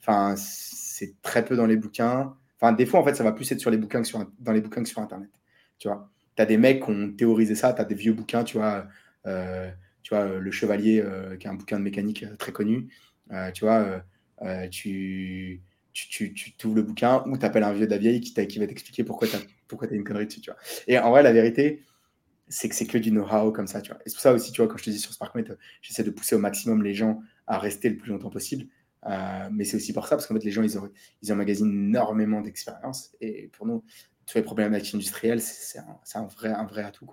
Enfin, c'est très peu dans les bouquins. Enfin, des fois, en fait, ça va plus être sur les bouquins que sur, dans les bouquins que sur Internet. Tu vois, tu as des mecs qui ont théorisé ça, tu as des vieux bouquins, tu vois, euh, tu vois Le Chevalier, euh, qui est un bouquin de mécanique euh, très connu. tu vois, tu, tu, tu, ouvres le bouquin ou tu appelles un vieux de vieille qui, va t'expliquer pourquoi tu as, une connerie dessus. Et en vrai, la vérité, c'est que c'est que du know-how comme ça. Et c'est pour ça aussi, quand je te dis sur SparkMate, j'essaie de pousser au maximum les gens à rester le plus longtemps possible. Euh, mais c'est aussi pour ça, parce qu'en fait, les gens, ils, ont, ils emmagasinent énormément d'expérience. Et pour nous, tous les problématiques industrielles, c'est un, vrai, atout.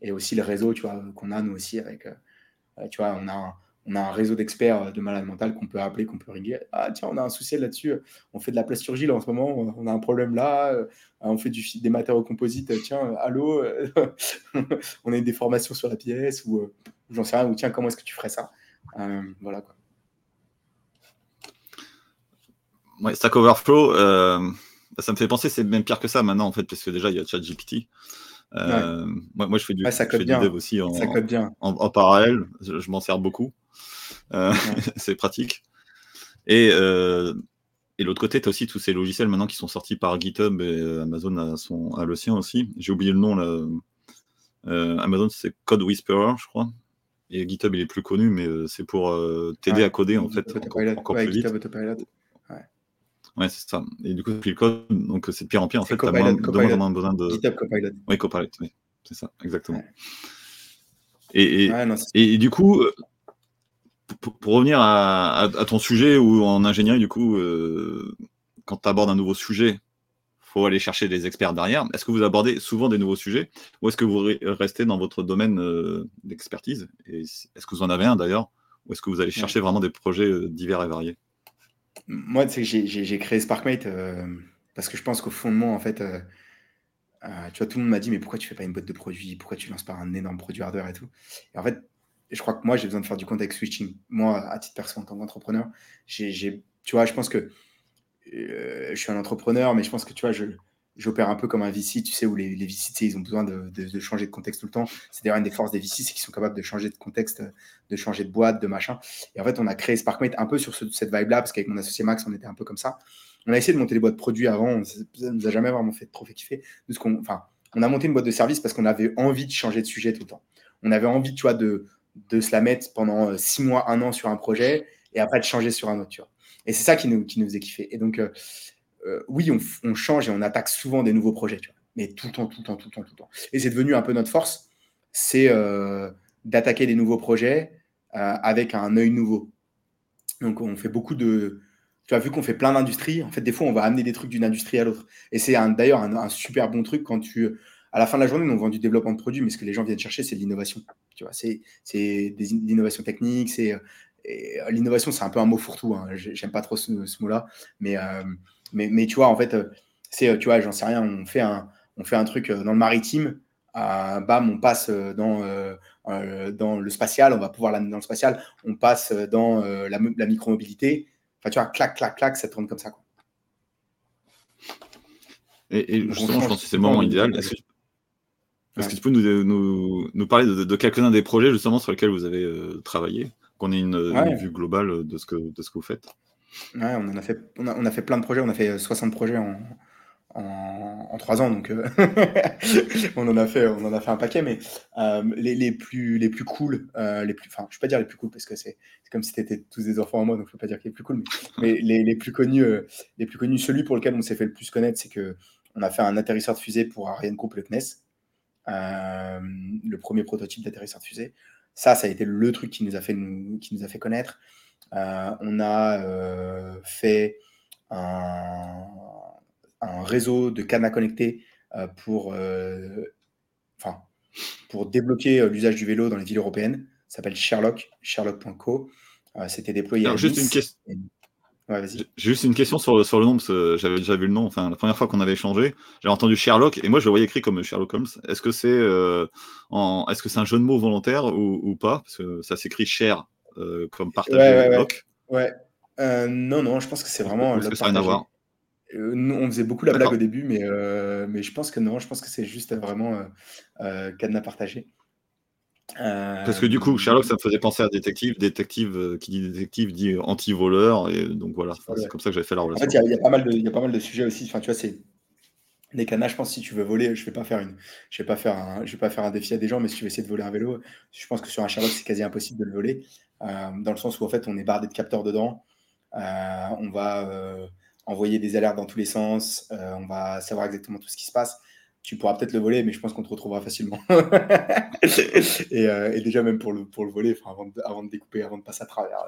Et aussi le réseau, qu'on a, nous aussi, avec, euh, tu vois, on a on a un réseau d'experts de malades mentales qu'on peut appeler, qu'on peut régler. Ah, tiens, on a un souci là-dessus. On fait de la plasturgie là en ce moment. On a un problème là. Euh, on fait du, des matériaux composites. Tiens, allô, on a une déformation sur la pièce ou j'en sais rien. Ou tiens, comment est-ce que tu ferais ça Voilà quoi. Ouais, Stack Overflow, euh, bah, ça me fait penser, c'est même pire que ça maintenant, en fait, parce que déjà, il y a ChatGPT. Euh, moi, moi, je fais du, dev aussi en, en, parallèle. Je, m'en sers beaucoup. Euh, c'est pratique. Et, et l'autre côté, tu as aussi tous ces logiciels maintenant qui sont sortis par GitHub et Amazon a, son, a le sien aussi. J'ai oublié le nom là. Amazon, c'est Code Whisperer, je crois. Et GitHub, il est plus connu, mais c'est pour t'aider à coder en fait encore, encore plus vite. Ouais, c'est ça. Et du coup, le code, donc c'est de pire en pire. En fait, tu as moins, de moins, besoin de. GitHub Copilot. Oui, Copilot, oui. C'est ça, exactement. Et, et, et, du coup, euh, pour, pour revenir à, à, ton sujet ou en ingénierie, du coup, euh, quand tu abordes un nouveau sujet, faut aller chercher des experts derrière. Est-ce que vous abordez souvent des nouveaux sujets ou est-ce que vous restez dans votre domaine euh, d'expertise? Est-ce que vous en avez un d'ailleurs? Ou est-ce que vous allez chercher vraiment des projets divers et variés? Moi, j'ai créé SparkMate euh, parce que je pense qu'au fond de moi, en fait, euh, euh, tu vois, tout le monde m'a dit, mais pourquoi tu fais pas une boîte de produits? Pourquoi tu lances pas un énorme produit hardware et tout? Et en fait, je crois que moi, j'ai besoin de faire du context switching. Moi, à titre personnel, en tant qu'entrepreneur, tu vois, je pense que je suis un entrepreneur, mais je pense que, tu vois, je, j'opère un peu comme un VC, tu sais, où les, les VC, ils ont besoin de, de, changer de contexte tout le temps. C'est d'ailleurs une des forces des VC, c'est qu'ils sont capables de changer de contexte, de changer de boîte, de machin. Et en fait, on a créé SparkMate un peu sur cette vibe-là, parce qu'avec mon associé Max, on était un peu comme ça. On a essayé de monter des boîtes de produits avant, ça nous a jamais vraiment fait trop fait kiffer. qu'on, on a monté une boîte de service parce qu'on avait envie de changer de sujet tout le temps. On avait envie, tu vois, de, de se la mettre pendant euh, six mois, un an sur un projet, et après de changer sur un autre, tu vois. Et c'est ça qui nous, qui nous faisait kiffer. Et donc, euh, euh, oui, on, change et on attaque souvent des nouveaux projets, mais tout le temps, tout le temps, tout le temps, tout le temps. Et c'est devenu un peu notre force, c'est d'attaquer des nouveaux projets avec un œil nouveau. Donc, on fait beaucoup de. Tu as vu qu'on fait plein d'industries. En fait, des fois, on va amener des trucs d'une industrie à l'autre. Et c'est d'ailleurs un, super bon truc quand tu. À la fin de la journée, on vend du développement de produits, mais ce que les gens viennent chercher, c'est de l'innovation. Tu vois, c'est l'innovation technique. C'est l'innovation, c'est un peu un mot fourre-tout. Hein. J'aime pas trop ce, mot-là, mais mais, tu vois, en fait, euh, c'est, euh, tu vois, j'en sais rien, on fait un, on fait un truc euh, dans le maritime, bam, on passe dans, dans le spatial, on va pouvoir l'amener dans le spatial, on passe dans la, la micromobilité. Enfin, tu vois, clac, clac, clac, ça tourne comme ça. Quoi. Et, justement, je pense que c'est le moment idéal. Est-ce que, tu peux nous, nous, nous parler de, quelques-uns des projets justement sur lesquels vous avez travaillé, qu'on ait une, une, vue globale de ce que, de ce que vous faites? Ouais, on, en a fait, on, a, on a fait plein de projets, on a fait 60 projets en, en, 3 ans, donc euh, on, en a fait, on en a fait un paquet, mais euh, les, les, plus, les plus cool, euh, les plus, enfin, je ne peux pas dire les plus cool parce que c'est comme si tu étais tous des enfants en moi, donc je ne peux pas dire qu'il est plus cool, mais, les, les, plus connus, les plus connus, celui pour lequel on s'est fait le plus connaître, c'est que on a fait un atterrisseur de fusée pour Ariane Group, le CNES, le premier prototype d'atterrisseur fusée. Ça, ça a été le truc qui nous a fait, nous, qui nous a fait connaître. Euh, on a euh, fait un, réseau de cadenas connectés euh, pour, enfin, pour débloquer l'usage du vélo dans les villes européennes. Ça s'appelle Sherlock, sherlock.co. C'était déployé Alors, juste une question. J'ai juste une question sur, sur le nom, parce que j'avais déjà vu le nom. Enfin, la première fois qu'on avait échangé, j'avais entendu Sherlock, et moi je le voyais écrit comme Sherlock Holmes. Est-ce que c'est est-ce que c'est un jeu de mots volontaire ou, pas? Parce que ça s'écrit Cher euh, comme partager ouais, ouais, ouais. Euh, non, non, je pense que c'est vraiment. Que ça n'a rien à voir? On faisait beaucoup la blague au début, mais, mais je pense que non, je pense que c'est juste vraiment cadenas partagé. Parce que du coup, Sherlock, ça me faisait penser à détective. Détective, qui dit détective dit anti-voleur. Et donc voilà, c'est comme ça que j'avais fait la relation. En fait, il y, a pas mal de, y a pas mal de sujets aussi. Enfin, tu vois, c'est des cadenas. Je pense si tu veux voler, je vais pas faire une, je vais pas faire un, je vais pas faire un défi à des gens, mais si tu veux essayer de voler un vélo, je pense que sur un Sherlock, c'est quasi impossible de le voler, dans le sens où en fait, on est bardé de capteurs dedans. on va envoyer des alertes dans tous les sens. on va savoir exactement tout ce qui se passe tu pourras peut-être le voler, mais je pense qu'on te retrouvera facilement. Euh, et, déjà, même pour le, pour le voler, avant de, avant de découper, avant de passer à travers,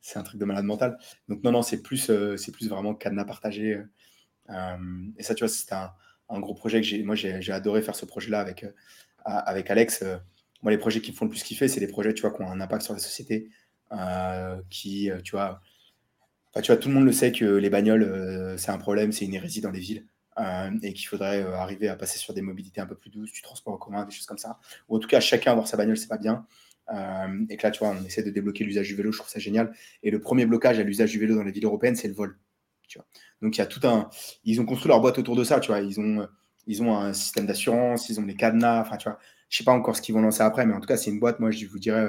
c'est un truc de malade mental. Donc, non, non, c'est plus, euh, c'est plus vraiment cadenas partagé. Euh, et ça, tu vois, c'est un, un, gros projet que j'ai. Moi, j'ai adoré faire ce projet-là avec, avec Alex. moi, les projets qui me font le plus kiffer, c'est les projets, tu vois, qui ont un impact sur la société. qui, tu vois, tu vois, tout le monde le sait que les bagnoles, c'est un problème, c'est une hérésie dans les villes. Euh, et qu'il faudrait euh, arriver à passer sur des mobilités un peu plus douces, du transport en commun, des choses comme ça. Ou en tout cas, chacun avoir sa bagnole, c'est pas bien. Euh, et que là, tu vois, on essaie de débloquer l'usage du vélo, je trouve ça génial. Et le premier blocage à l'usage du vélo dans les villes européennes, c'est le vol. Tu vois. Donc il y a tout un. Ils ont construit leur boîte autour de ça, tu vois. Ils ont, ils ont un système d'assurance, ils ont des cadenas, enfin, tu vois. Je sais pas encore ce qu'ils vont lancer après, mais en tout cas, c'est une boîte, moi, je vous dirais,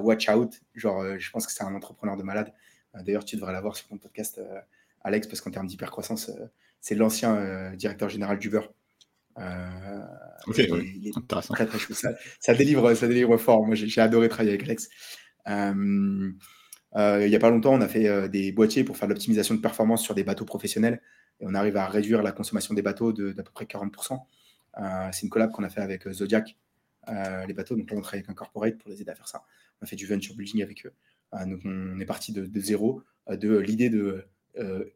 watch out. Genre, je pense que c'est un entrepreneur de malade. D'ailleurs, tu devrais l'avoir sur ton podcast, Alex, parce qu'en termes d'hypercroissance, c'est l'ancien euh, directeur général d'Uber. Euh, ok, oui. Très, très chou. Ça, délivre, ça délivre fort. Moi, j'ai adoré travailler avec Alex. Euh, il n'y a pas longtemps, on a fait des boîtiers pour faire de l'optimisation de performance sur des bateaux professionnels. Et on arrive à réduire la consommation des bateaux d'à peu près 40%. c'est une collab qu'on a fait avec Zodiac, les bateaux. Donc là, on travaille avec un corporate pour les aider à faire ça. On a fait du venture building avec eux. donc on est parti de, de zéro, de l'idée de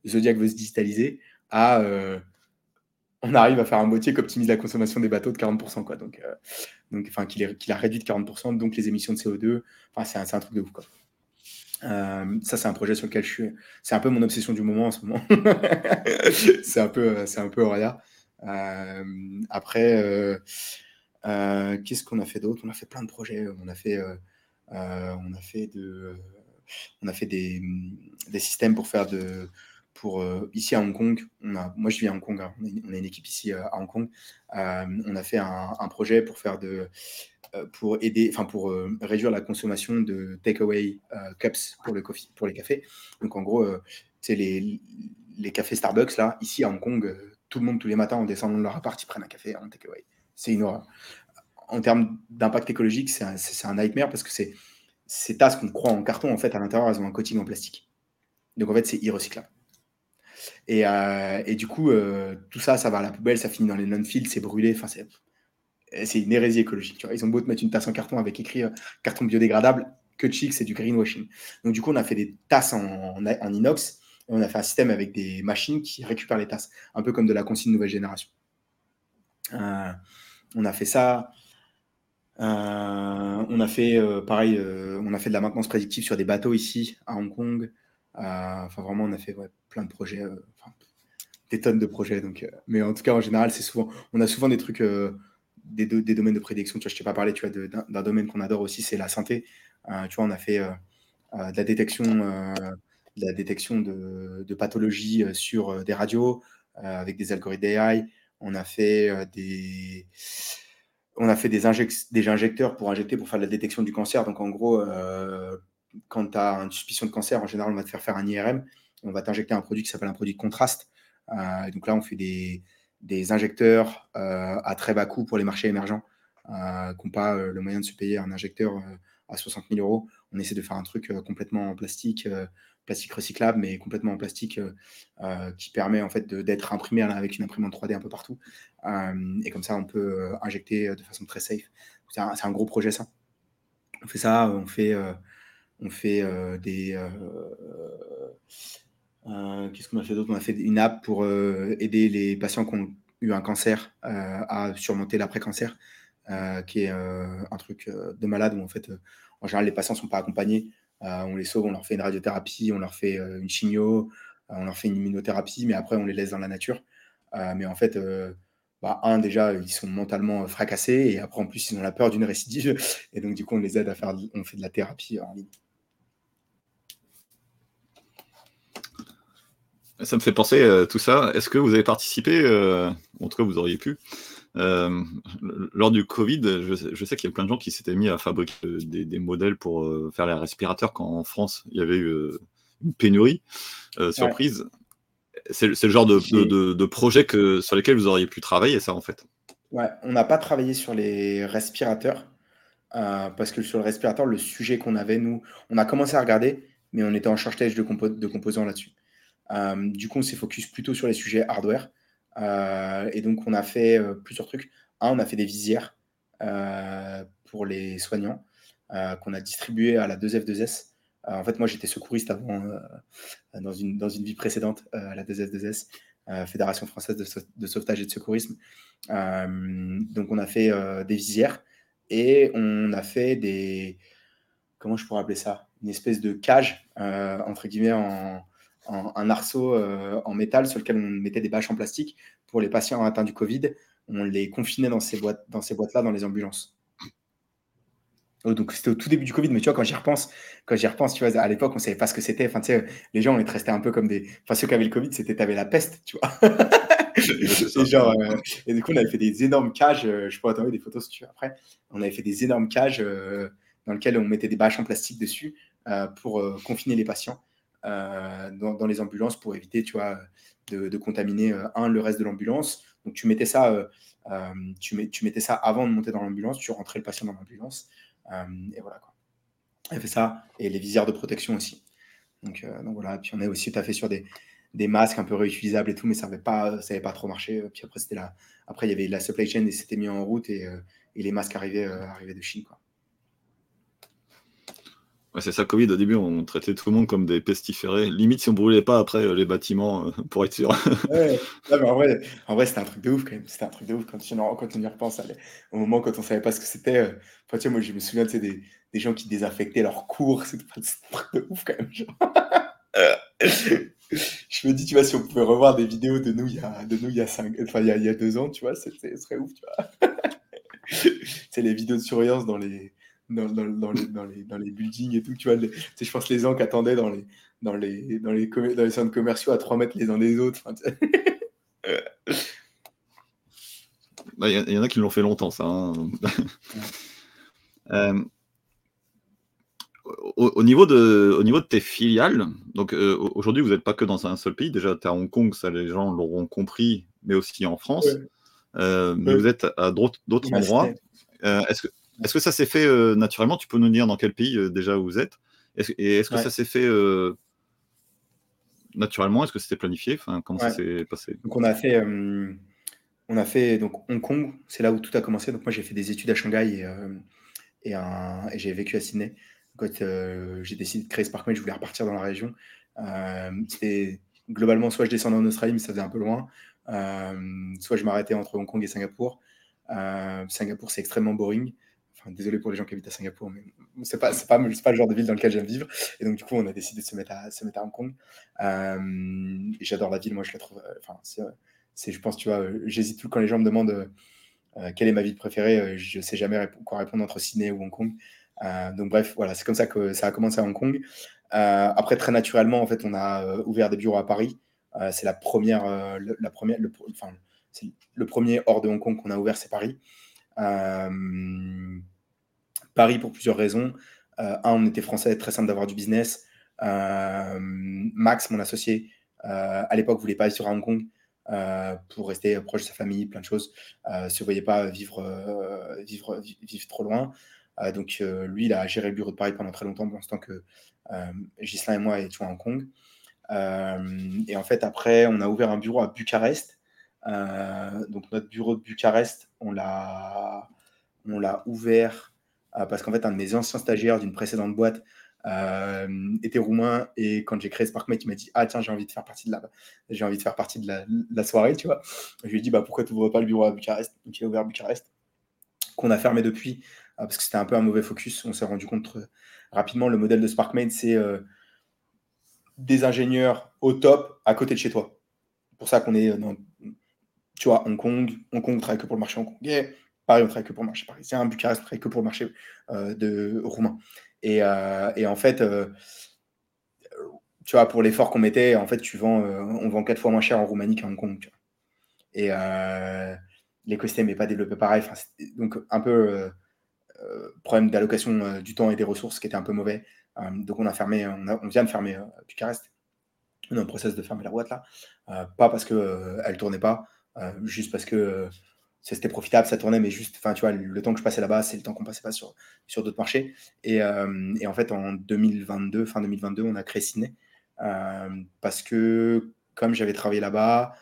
Zodiac veut se digitaliser euh, on arrive à faire un boîtier qui optimise la consommation des bateaux de 40%. Quoi. Donc, euh, enfin, qu'il a réduit de 40%, donc les émissions de CO2. Enfin, c'est un, truc de ouf. Quoi. Euh, ça, c'est un projet sur lequel je suis. C'est un peu mon obsession du moment en ce moment. c'est un peu, c'est un peu Auréa. après, qu'est-ce qu'on a fait d'autre? On a fait plein de projets. On a fait, on a fait de, on a fait des systèmes pour faire de euh, ici à Hong Kong, moi je vis à Hong Kong, hein, on, a une, équipe ici euh, à Hong Kong. Euh, on a fait un, projet pour faire de, pour aider, enfin pour réduire la consommation de takeaway cups pour le coffee, les cafés. Donc en gros, c'est les, cafés Starbucks là, ici à Hong Kong, tout le monde tous les matins en descendant de leur appart, ils prennent un café en takeaway. C'est une horreur. En termes d'impact écologique, c'est un, un, nightmare parce que c'est ces tasses qu'on croit en carton, en fait, à l'intérieur, elles ont un coating en plastique. Donc en fait, c'est irrecyclable. Euh, et, du coup, euh, tout ça, ça va à la poubelle, ça finit dans les non-fields, c'est brûlé. Enfin, c'est une hérésie écologique. Ils ont beau te mettre une tasse en carton avec écrit euh, carton biodégradable, que chic, c'est du greenwashing. Donc, du coup, on a fait des tasses en, en, inox et on a fait un système avec des machines qui récupèrent les tasses, un peu comme de la consigne nouvelle génération. on a fait ça. on a fait pareil, on a fait de la maintenance prédictive sur des bateaux ici à Hong Kong. Enfin, vraiment, on a fait plein de projets, euh, des tonnes de projets. Donc, euh, mais en tout cas, en général, c'est souvent, on a souvent des trucs, euh, des, domaines de prédiction. Tu vois, je t'ai pas parlé, tu vois, d'un domaine qu'on adore aussi, c'est la santé. tu vois, on a fait de la détection, de la détection de, pathologies sur des radios avec des algorithmes d'AI. On a fait des on a fait des, injecteurs pour injecter pour faire de la détection du cancer. Donc en gros, quand tu as une suspicion de cancer, en général, on va te faire faire un IRM on va t'injecter un produit qui s'appelle un produit de contraste. Euh, donc là, on fait des, injecteurs euh, à très bas coût pour les marchés émergents euh, qui n'ont pas le moyen de se payer un injecteur à 60 000 euros. On essaie de faire un truc complètement en plastique, plastique recyclable, mais complètement en plastique, qui permet en fait d'être imprimé avec une imprimante 3D un peu partout. et comme ça, on peut injecter de façon très safe. C'est un, gros projet ça. On fait ça, on fait, on fait des euh, qu'est-ce qu'on a fait d'autre? On a fait une app pour euh, aider les patients qui ont eu un cancer euh, à surmonter l'après-cancer, qui est un truc de malade où en fait, en général, les patients ne sont pas accompagnés. on les sauve, on leur fait une radiothérapie, on leur fait une chimio, on leur fait une immunothérapie, mais après, on les laisse dans la nature. mais en fait, bah, un, déjà, ils sont mentalement fracassés, et après, en plus, ils ont la peur d'une récidive, et donc, du coup, on les aide à faire, on fait de la thérapie. Ça me fait penser à tout ça. Est-ce que vous avez participé, en tout cas vous auriez pu, lors du Covid, je, sais qu'il y a plein de gens qui s'étaient mis à fabriquer des, modèles pour faire les respirateurs quand en France il y avait eu une pénurie surprise. C'est le genre de, projet que, sur lesquels vous auriez pu travailler, ça, en fait. Ouais, on n'a pas travaillé sur les respirateurs, euh, parce que sur le respirateur, le sujet qu'on avait, nous, on a commencé à regarder, mais on était en shortage de, de composants là-dessus. Euh, du coup, on s'est focus plutôt sur les sujets hardware. Euh, et donc, on a fait plusieurs trucs. Un, on a fait des visières pour les soignants qu'on a distribué à la 2F2S. Euh, en fait, moi, j'étais secouriste avant, euh, dans, une, dans une vie précédente euh, à la 2F2S, Fédération française de, sauvetage et de secourisme. donc, on a fait des visières et on a fait des. Comment je pourrais appeler ça? Une espèce de cage, entre guillemets, en, un arceau en métal sur lequel on mettait des bâches en plastique pour les patients atteints du Covid. On les confinait dans ces boîtes, dans ces boîtes-là, dans les ambulances. Oh, donc c'était au tout début du Covid, mais tu vois, quand j'y repense, quand j'y repense, tu vois, à l'époque, on savait pas ce que c'était. Enfin, tu sais, les gens, on est restés un peu comme des. Enfin, ceux qui avaient le Covid, c'était t'avais la peste, tu vois. et, genre, euh, et du coup, on avait fait des énormes cages. Euh, je pourrais t'envoyer des photos si tu veux après. On avait fait des énormes cages euh, dans lesquelles on mettait des bâches en plastique dessus pour confiner les patients dans, les ambulances pour éviter, tu vois, de, contaminer un le reste de l'ambulance. Donc tu mettais ça, tu, mets, tu mettais ça avant de monter dans l'ambulance. Tu rentrais le patient dans l'ambulance. Euh, et voilà quoi. Elle fait ça et les visières de protection aussi. Donc, euh, donc voilà. Puis on est aussi tout à fait sur des, des masques un peu réutilisables et tout, mais ça n'avait pas, ça avait pas trop marché. Puis après, c'était là. Après, il y avait la supply chain et c'était mis en route et, euh, et les masques arrivaient, arrivaient de Chine. Quoi c'est ça, Covid, au début, on traitait tout le monde comme des pestiférés. Limite, si on brûlait pas après euh, les bâtiments, euh, pour être sûr. ouais, en vrai, en vrai c'était un truc de ouf quand même. C'était un truc de ouf quand, on y repense. au moment quand on savait pas ce que c'était. Euh, tu moi, je me souviens des, des gens qui désaffectaient leurs cours. C'était un truc de ouf quand même. je me dis, tu vois, si on pouvait revoir des vidéos de nous il y a, de nous, il y a, cinq, enfin, il y a, il y a deux ans, tu vois, ce serait ouf, tu vois. c'est les vidéos de surveillance dans les dans, dans, dans, les, dans, les, dans les buildings et tout. Tu vois, je pense les gens qui attendaient dans les, dans les, dans les, dans les centres commerciaux à 3 mètres les uns des autres. Bah, il y, en a qui l'ont fait longtemps, ça. Hein. euh, au, niveau de, au niveau de tes filiales, donc euh, aujourd'hui, vous n'êtes pas que dans un seul pays. Déjà, tu es à Hong Kong, ça les gens l'auront compris, mais aussi en France. Euh, mais vous êtes à d'autres endroits. Euh, est-ce que est-ce que ça s'est fait euh, naturellement? Tu peux nous dire dans quel pays euh, déjà vous êtes? Et est-ce que ça s'est fait euh, naturellement? Est-ce que c'était planifié? Enfin, Comment ça s'est passé? Donc on a fait, on a fait donc Hong Kong, c'est là où tout a commencé. Donc moi j'ai fait des études à Shanghai et, et, j'ai vécu à Sydney. Quand j'ai décidé de créer Sparkmate, je voulais repartir dans la région. c'était globalement soit je descendais en Australie, mais ça faisait un peu loin. soit je m'arrêtais entre Hong Kong et Singapour. Singapour, c'est extrêmement boring désolé pour les gens qui habitent à Singapour, mais c'est pas, c'est pas, pas le genre de ville dans lequel j'aime vivre. Et donc, du coup, on a décidé de se mettre à, se mettre à Hong Kong. Euh, j'adore la ville, moi, je la trouve. Euh, enfin, c'est, je pense, tu vois, j'hésite tout quand les gens me demandent euh, quelle est ma ville préférée. je sais jamais quoi répondre entre Sydney ou Hong Kong. donc, bref, voilà, c'est comme ça que ça a commencé à Hong Kong. après, très naturellement, en fait, on a ouvert des bureaux à Paris. c'est la première, la première, le, enfin, c'est le premier hors de Hong Kong qu'on a ouvert, c'est Paris. Paris pour plusieurs raisons. Euh, un, on était français, très simple d'avoir du business. Euh, Max, mon associé, euh, à l'époque, voulait pas aller sur Hong Kong pour rester proche de sa famille, plein de choses. ne se voyait pas vivre, trop loin. donc, lui, il a géré le bureau de Paris pendant très longtemps, pendant ce temps que Gislain et moi étions à Hong Kong. et en fait, après, on a ouvert un bureau à Bucarest. donc, notre bureau de Bucarest, on l'a ouvert parce qu'en fait, un de mes anciens stagiaires d'une précédente boîte euh, était roumain et quand j'ai créé SparkMate, il m'a dit ah tiens j'ai envie de faire partie de la j'ai envie de faire partie de la, soirée tu vois je lui ai dit bah pourquoi tu n'ouvres pas le bureau à Bucarest? Donc il ouvert Bucarest qu'on a fermé depuis euh, parce que c'était un peu un mauvais focus. On s'est rendu compte rapidement le modèle de SparkMate c'est des ingénieurs au top à côté de chez toi. Pour ça qu'on est dans tu vois Hong Kong. Hong Kong travaille que pour le marché hongkongais Paris, on travaille que pour le marché parisien. Bucarest, on travaille que pour le marché euh, de roumain. Et, euh, et en fait, euh, tu vois, pour l'effort qu'on mettait, en fait, tu vends, on vend quatre fois moins cher en Roumanie qu'à Hong Kong. Et l'écosystème n'est pas développé pareil. donc, un peu problème d'allocation du temps et des ressources qui était un peu mauvais. donc, on a fermé, on, vient de fermer Bucarest. On est en process de fermer la boîte là. pas parce qu'elle ne tournait pas, juste parce que c'était profitable, ça tournait, mais juste, enfin, tu vois, le temps que je passais là-bas, c'est le temps qu'on passait pas sur, d'autres marchés. Et, et, en fait, en 2022, fin 2022, on a créé Sydney parce que comme j'avais travaillé là-bas,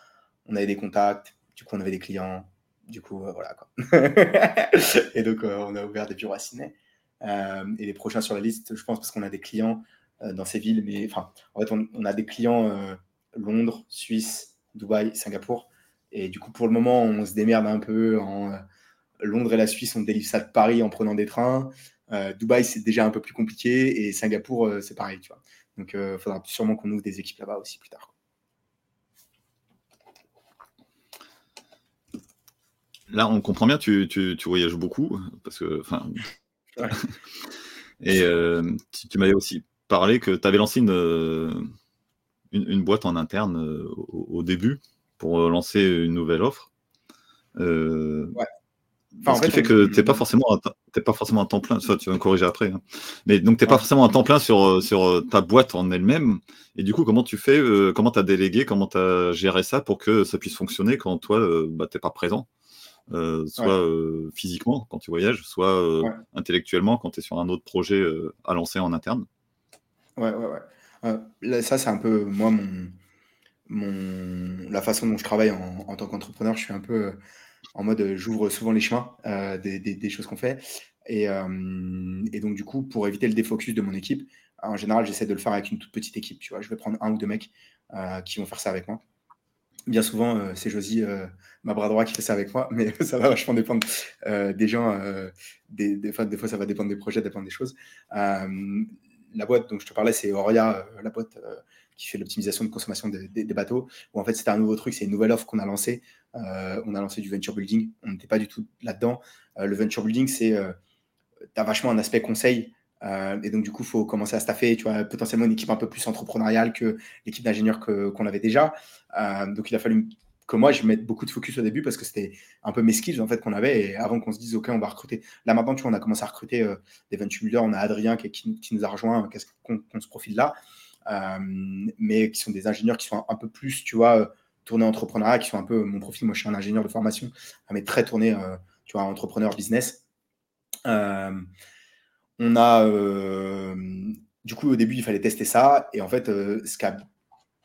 on avait des contacts, du coup, on avait des clients, du coup, euh, voilà quoi. et donc, euh, on a ouvert des bureaux à Sydney. Euh, et les prochains sur la liste, je pense, parce qu'on a des clients dans ces villes, mais enfin, en fait, on, a des clients Londres, Suisse, Dubaï, Singapour. Et du coup, pour le moment, on se démerde un peu en Londres et la Suisse, on délivre ça de Paris en prenant des trains. Dubaï, c'est déjà un peu plus compliqué et Singapour, c'est pareil, tu vois. Donc, il faudra sûrement qu'on ouvre des équipes là-bas aussi plus tard. Là, on comprend bien, tu, tu, voyages beaucoup, parce que, enfin, et euh, tu, m'avais aussi parlé que tu avais lancé une, une, boîte en interne euh, au, début pour lancer une nouvelle offre. Euh, ouais. ce qui fait que tu n'es pas, forcément à, pas forcément à temps plein, ça tu vas me corriger après, hein. mais donc tu n'es pas forcément à temps plein sur, sur ta boîte en elle-même, et du coup comment tu fais, comment tu as délégué, comment tu as géré ça pour que ça puisse fonctionner quand toi bah, tu n'es pas présent euh, soit euh, physiquement quand tu voyages, soit euh, intellectuellement quand tu es sur un autre projet à lancer en interne? Ouais, ouais, ouais. ça, c'est un peu moi, mon, la façon dont je travaille en, tant qu'entrepreneur. Je suis un peu en mode j'ouvre souvent les chemins des, des, choses qu'on fait. Et, donc, du coup, pour éviter le défocus de mon équipe, en général, j'essaie de le faire avec une toute petite équipe. Tu vois, je vais prendre un ou deux mecs qui vont faire ça avec moi bien souvent, euh, c'est Josie, euh, ma bras droit, qui fait ça avec moi, mais ça va vachement dépendre euh, des gens. Des, des, fois, des, fois, ça va dépendre des projets, dépendre des choses. la boîte dont je te parlais, c'est Oria, la boîte qui fait l'optimisation de consommation des, bateaux, où en fait, c'était un nouveau truc, c'est une nouvelle offre qu'on a lancée. on a lancé du venture building, on n'était pas du tout là-dedans. le venture building, c'est. tu as vachement un aspect conseil et donc, du coup, il faut commencer à staffer, tu vois, potentiellement une équipe un peu plus entrepreneuriale que l'équipe d'ingénieurs qu'on avait déjà. Euh, donc, il a fallu que moi, je mette beaucoup de focus au début parce que c'était un peu mes skills en fait qu'on avait et avant qu'on se dise ok on va recruter. Là maintenant tu vois on a commencé à recruter euh, des venture builders, on a Adrien qui, qui, nous a rejoint, qu'est-ce qu'on se profile là, euh, mais qui sont des ingénieurs qui sont un, peu plus tu vois tournés entrepreneuriat, qui sont un peu mon profil. Moi je suis un ingénieur de formation, mais très tourné tu vois entrepreneur business. on a du coup au début il fallait tester ça et en fait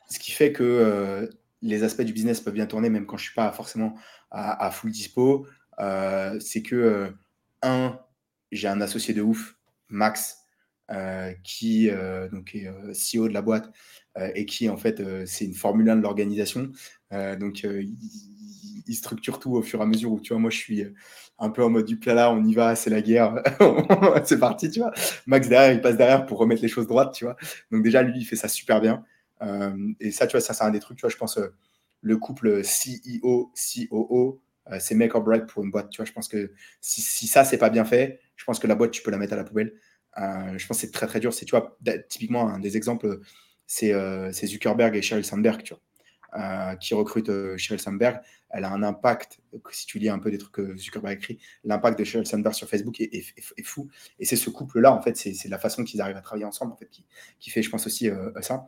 ce qui fait que euh, les aspects du business peuvent bien tourner, même quand je ne suis pas forcément à, full dispo. Euh, c'est que, euh, un, j'ai un associé de ouf, Max, qui donc est CEO de la boîte et qui, en fait, c'est une Formule 1 de l'organisation. donc, il, structure tout au fur et à mesure où, tu vois, moi, je suis un peu en mode du plat là, on y va, c'est la guerre, c'est parti, tu vois. Max, derrière, il passe derrière pour remettre les choses droites, tu vois. Donc, déjà, lui, il fait ça super bien. Euh, et ça, tu vois, ça, c'est un des trucs, tu vois, je pense, euh, le couple CEO, COO, euh, c'est make or break pour une boîte. Tu vois, je pense que si ça, c'est pas bien fait, je pense que la boîte, tu peux la mettre à la poubelle. Je pense que c'est très, très dur. C'est, tu typiquement, un des exemples, c'est Zuckerberg et Sheryl Sandberg, tu vois, qui recrutent Sheryl Sandberg. Elle a un impact, si tu lis un peu des trucs que Zuckerberg écrit, l'impact de Sheryl Sandberg sur Facebook est, fou. Et c'est ce couple-là, en fait, c'est la façon qu'ils arrivent à travailler ensemble, en fait, qui, fait, je pense aussi, ça.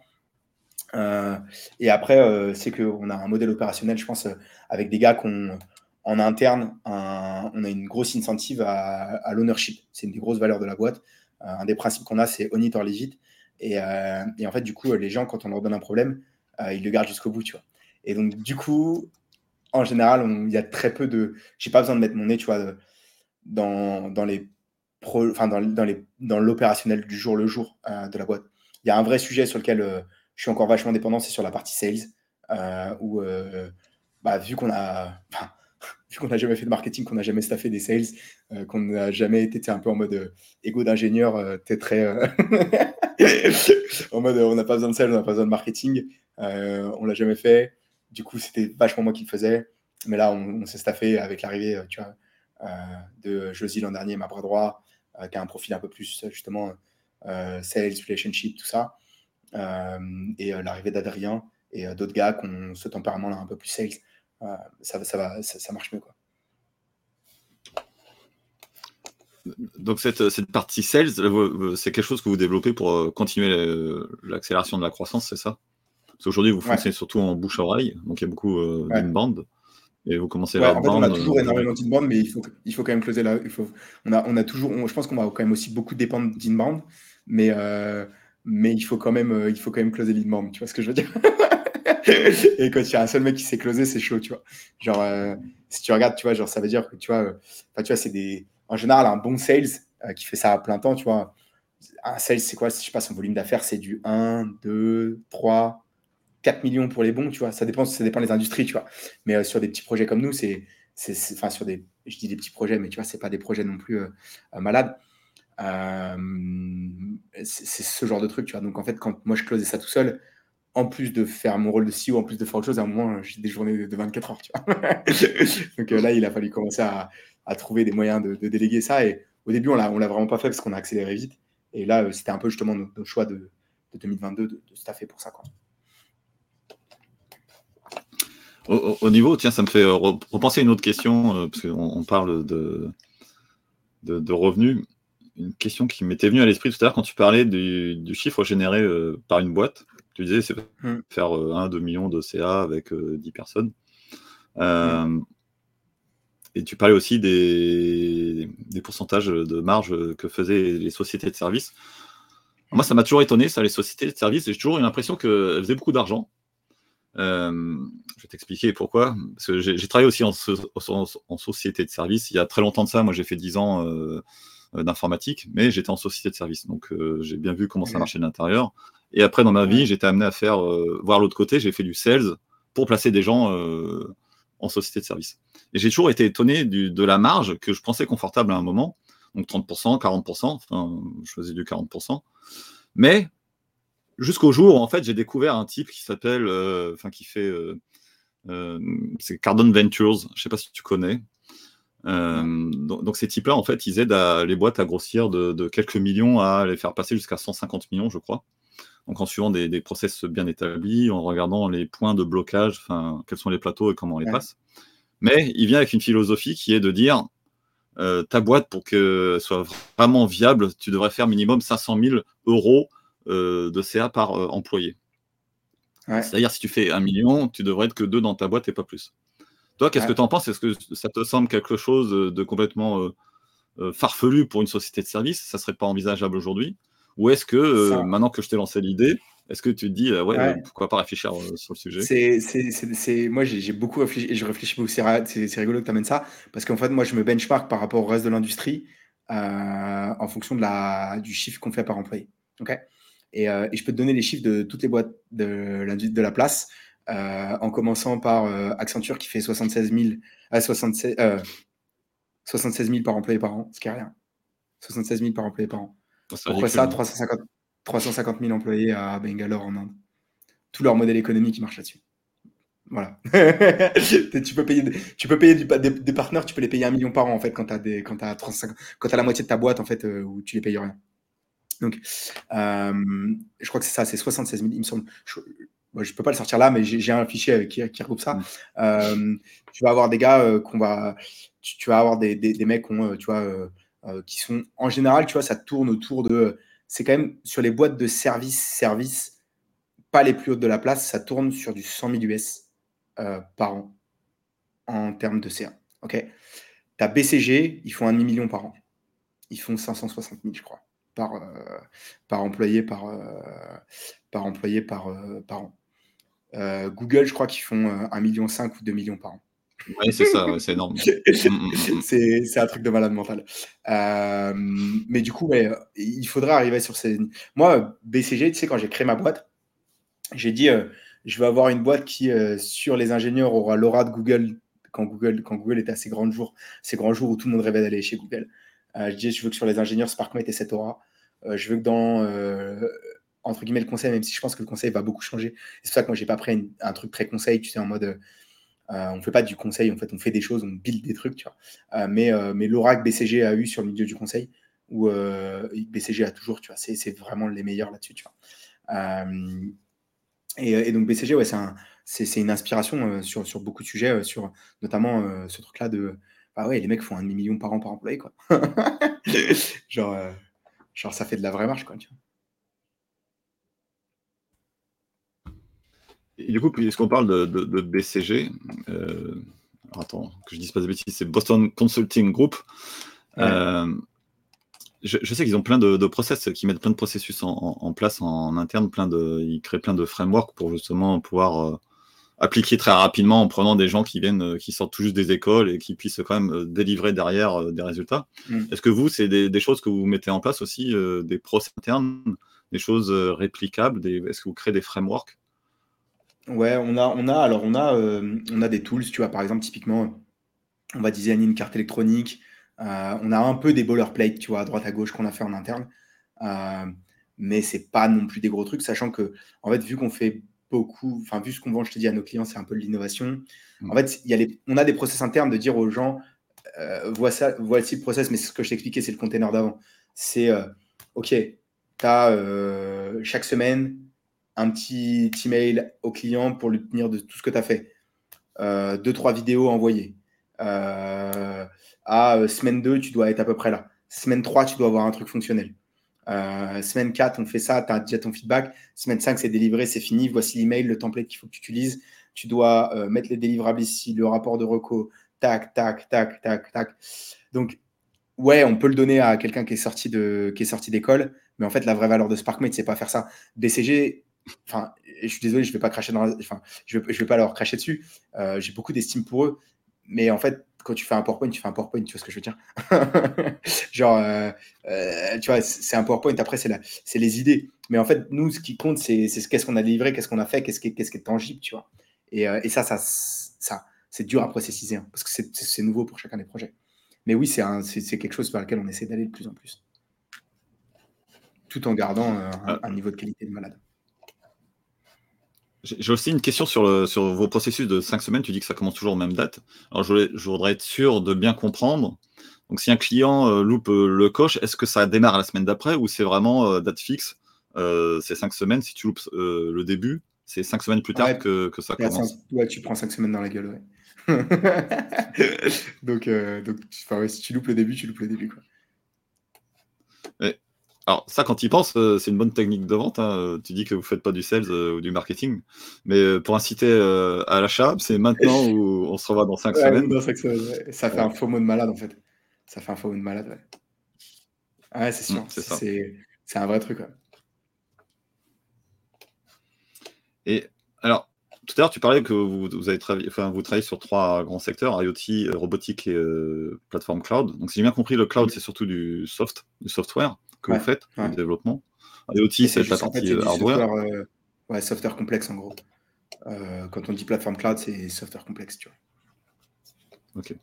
Euh, et après, euh, c'est qu'on a un modèle opérationnel, je pense, euh, avec des gars qu'on en interne, on a une grosse incentive à, l'ownership. C'est une des grosses valeurs de la boîte. Un des principes qu'on a, c'est on it or leave it. Et, en fait, du coup, les gens, quand on leur donne un problème, ils le gardent jusqu'au bout. Et donc, du coup, en général, il y a très peu de. J'ai pas besoin de mettre mon nez, tu vois, dans, l'opérationnel du jour le jour de la boîte. Il y a un vrai sujet sur lequel je suis encore vachement dépendant, c'est sur la partie sales, euh, où euh, bah, vu qu'on a, vu qu'on n'a jamais fait de marketing, qu'on n'a jamais staffé des sales, euh, qu'on n'a jamais été un peu en mode égo d'ingénieur, t'es très en mode on n'a pas besoin de sales, on n'a pas besoin de marketing, on l'a jamais fait. Du coup, c'était vachement moi qui le faisais. Mais là, on, s'est staffé avec l'arrivée, de Josie l'an dernier, ma bras droit, qui a un profil un peu plus justement sales, relationship, tout ça. et l'arrivée d'Adrien et d'autres gars qui ont ce tempérament-là un peu plus sales, ça, ça, va, ça, marche mieux. Quoi. Donc cette, cette, partie sales, c'est quelque chose que vous développez pour continuer l'accélération de la croissance, c'est ça? Parce qu'aujourd'hui, vous fonctionnez surtout en bouche-oreille, donc il y a beaucoup euh, d'inbound. Et vous commencez à en fait, On a toujours euh, énormément d'inbound, mais il faut, il faut quand même closer là. Il faut, on, a, on a toujours, je pense qu'on va quand même aussi beaucoup dépendre d'inbound, mais, euh, mais il, faut quand même, euh, il faut quand même closer l'inbound. Tu vois ce que je veux dire? Et quand il y a un seul mec qui s'est closé, c'est chaud, tu vois. Genre, si tu regardes, tu vois, genre, ça veut dire que, tu vois, tu vois c'est des. En général, un bon sales qui fait ça à plein temps, tu vois. Un sales, c'est quoi? Je sais pas, son volume d'affaires, c'est du 1, 2, 3, 4 millions pour les bons, tu vois. Ça dépend, ça dépend des industries, tu vois. Mais euh, sur des petits projets comme nous, c'est, enfin sur des, je dis des petits projets, mais tu vois, c'est pas des projets non plus euh, euh, malades. c'est ce genre de truc, tu vois. Donc en fait, quand moi je closais ça tout seul, en plus de faire mon rôle de CEO, en plus de faire autre chose, à un moment, j'ai des journées de 24 heures, tu. Donc là, il a fallu commencer à, trouver des moyens de, déléguer ça. Et au début, on l'a, on l'a vraiment pas fait parce qu'on a accéléré vite. Et là, c'était un peu justement notre, choix de, 2022 de, de staffer pour ça. Au, niveau, tiens, ça me fait repenser à une autre question, euh, parce qu'on parle de, revenus. Une question qui m'était venue à l'esprit tout à l'heure quand tu parlais du, chiffre généré euh, par une boîte. Tu disais, c'est hmm. faire 1-2 euh, millions de CA avec 10 personnes. Hmm. Et tu parlais aussi des, des, pourcentages de marge que faisaient les sociétés de services. Moi, ça m'a toujours étonné, ça, les sociétés de services. J'ai toujours eu l'impression qu'elles faisaient beaucoup d'argent euh, je vais t'expliquer pourquoi. Parce que j'ai travaillé aussi en, société de service. Il y a très longtemps de ça, moi j'ai fait 10 ans euh, euh, d'informatique, mais j'étais en société de service. Donc j'ai bien vu comment ça marchait de l'intérieur. Et après, dans ma vie, j'étais amené à faire, voir l'autre côté, j'ai fait du sales pour placer des gens en société de service. Et j'ai toujours été étonné de la marge que je pensais confortable à un moment. Donc 30%, 40%, enfin, je faisais du 40%. Mais jusqu'au jour où en fait j'ai découvert un type qui s'appelle, euh, enfin qui fait, euh, euh, c'est Cardon Ventures. Je sais pas si tu connais. Donc, ces types-là, en fait, ils aident les boîtes à grossir de, quelques millions à les faire passer jusqu'à 150 millions, je crois. Donc en suivant des, process bien établis, en regardant les points de blocage, enfin quels sont les plateaux et comment on les passe. Mais il vient avec une philosophie qui est de dire ta boîte pour qu'elle soit vraiment viable, tu devrais faire minimum 500 000 euros euh, de CA par euh, employé. C'est-à-dire, si tu fais un million, tu devrais être que deux dans ta boîte et pas plus. Toi, qu'est-ce que tu en penses? Est-ce que ça te semble quelque chose de complètement euh, farfelu pour une société de service Ça serait pas envisageable aujourd'hui? Ou est-ce que, maintenant que je t'ai lancé l'idée, est-ce que tu te dis, ouais, pourquoi pas réfléchir sur le sujet? C'est, Moi, j'ai, beaucoup réfléchi et je réfléchis beaucoup. C'est, rigolo que tu amènes ça parce qu'en fait, moi, je me benchmark par rapport au reste de l'industrie en fonction de la, du chiffre qu'on fait par employé. ok? Euh, et, je peux te donner les chiffres de toutes les boîtes de, de la place, euh, en commençant par euh, Accenture qui fait 76 000, 76, 76 000 par employé par an, ce qui est rien. 76 000 par employé par an. Pourquoi ça 350, 350 000 employés à Bangalore en Inde? Tout leur modèle économique qui marche là-dessus. Voilà. tu peux payer, tu peux payer des, partenaires, tu peux les payer un million par an en fait quand tu as, quand as, as la moitié de ta boîte en fait où tu les payes rien. Donc, euh, je crois que c'est ça, c'est 76 000, il me semble. Je ne peux pas le sortir là, mais j'ai un fichier qui, qui regroupe ça. Mm. Euh, tu vas avoir des gars euh, qu'on va. Tu, vas avoir des, des, mecs tu vois, qui sont. En général, tu vois, ça tourne autour de. C'est quand même sur les boîtes de service, service, pas les plus hautes de la place, ça tourne sur du 100 000 US par an en termes de CA. Ok? Tu as BCG, ils font un demi-million par an. Ils font 560 000, je crois par, euh, par employé par, euh, par, employé par, euh, par an. Google, je crois qu'ils font 1,5 million ou 2 millions par an. Oui, c'est ça, c'est énorme. Mm, mm, mm, c'est un truc de malade mental. mais du coup, il faudrait arriver sur ces. Moi, BCG, tu sais, quand j'ai créé ma boîte, j'ai dit je veux avoir une boîte qui, sur les ingénieurs, aura l'aura de Google quand Google, quand Google était à ses grands jours, ces grands jours où tout le monde rêvait d'aller chez Google. Euh, je dis, je veux que sur les ingénieurs, SparkMate ait cette aura. Euh, je veux que dans euh, entre guillemets le conseil, même si je pense que le conseil va beaucoup changer. C'est pour ça que moi j'ai pas pris un truc très conseil, tu sais, en mode euh, on fait pas du conseil, en fait on fait des choses, on build des trucs, tu vois. mais mais l'aura que BCG a eu sur le milieu du conseil, où BCG a toujours, tu vois, c'est vraiment les meilleurs là-dessus, tu vois. Et, donc BCG, ouais, c'est une inspiration sur, sur beaucoup de sujets, sur notamment ce truc-là de ah ouais, les mecs font un demi-million par an par employé, quoi. genre, genre, ça fait de la vraie marche, quoi. Tu vois. Et du coup, puisqu'on parle de, de, BCG, euh, attends, que je dise pas de bêtises, c'est Boston Consulting Group. Euh, je, sais qu'ils ont plein de, process, qu'ils mettent plein de processus en, place en, interne, plein de, ils créent plein de frameworks pour justement pouvoir euh, appliquer très rapidement en prenant des gens qui viennent, qui sortent tout juste des écoles et qui puissent quand même délivrer derrière des résultats. Mm. Est-ce que vous, c'est des, choses que vous mettez en place aussi, des process internes, des choses réplicables, est-ce que vous créez des frameworks Ouais, on a, on a, alors on a, euh, on a des tools, tu vois, par exemple, typiquement, on va designer une carte électronique. Euh, on a un peu des boilerplates, tu vois, à droite à gauche qu'on a fait en interne. Euh, mais c'est pas non plus des gros trucs, sachant que, en fait, vu qu'on fait beaucoup, enfin, vu ce qu'on vend, je te dis, à nos clients, c'est un peu de l'innovation. En fait, y a les, on a des process internes de dire aux gens, voici, voici le process, mais ce que je t'expliquais, c'est le container d'avant. C'est, OK, tu as chaque semaine un petit email au client pour lui tenir de tout ce que tu as fait. Euh, deux, trois vidéos envoyées. Euh, à euh, semaine 2, tu dois être à peu près là. Semaine 3, tu dois avoir un truc fonctionnel. semaine 4, on fait ça, tu as déjà ton feedback. Semaine 5, c'est délivré, c'est fini. Voici l'email, le template qu'il faut que tu utilises. Tu dois mettre les délivrables ici, le rapport de reco. Tac, tac, tac, tac, tac. Donc, ouais, on peut le donner à quelqu'un qui est sorti de, qui est sorti d'école, mais en fait, la vraie valeur de SparkMate, c'est pas faire ça. BCG, Enfin, je suis désolé, je vais pas cracher dans enfin, je vais, je vais pas leur cracher dessus. Euh, j'ai beaucoup d'estime pour eux, mais en fait, quand tu fais un PowerPoint, tu fais un PowerPoint, tu vois ce que je veux dire? Genre, euh, euh, tu vois, c'est un PowerPoint. Après, c'est c'est les idées. Mais en fait, nous, ce qui compte, c'est qu'est-ce qu'on a délivré, qu'est-ce qu'on a fait, qu'est-ce qui, est tangible, tu vois? Et, et, ça, ça, ça c'est dur à processiser hein, parce que c'est nouveau pour chacun des projets. Mais oui, c'est quelque chose vers lequel on essaie d'aller de plus en plus, tout en gardant un, un niveau de qualité de malade. J'ai aussi une question sur, sur vos processus de 5 semaines. Tu dis que ça commence toujours aux mêmes dates. Alors, je, voudrais être sûr de bien comprendre. Donc, si un client euh, loupe euh, le coche, est-ce que ça démarre la semaine d'après ou c'est vraiment euh, date fixe C'est 5 semaines? Si tu loupes le début, c'est 5 semaines plus tard que, que, ça commence. ouais, tu prends 5 semaines dans la gueule. Ouais. donc, donc si tu loupes le début, tu loupes le début. Quoi. Alors ça, quand tu y penses, euh, c'est une bonne technique de vente. Hein. Tu dis que vous ne faites pas du sales euh, ou du marketing. Mais euh, pour inciter à l'achat, c'est maintenant ou on se revoit dans 5 semaines? Ça fait un faux mot de malade en fait. Ça fait un faux mot de malade. Ouais, ouais c'est sûr. Mmh, c'est un vrai truc. Et alors, tout à l'heure, tu parlais que vous, avez travaillé, enfin, vous travaillez sur trois grands secteurs IoT, robotique et plateforme cloud. Donc, si j'ai bien compris, le cloud, c'est surtout du soft, du software que vous faites, le développement. IoT, c'est la partie euh, hardware. Software, euh, ouais, software complexe en gros. Euh, quand on dit plateforme cloud, c'est software complexe, tu vois. Ok.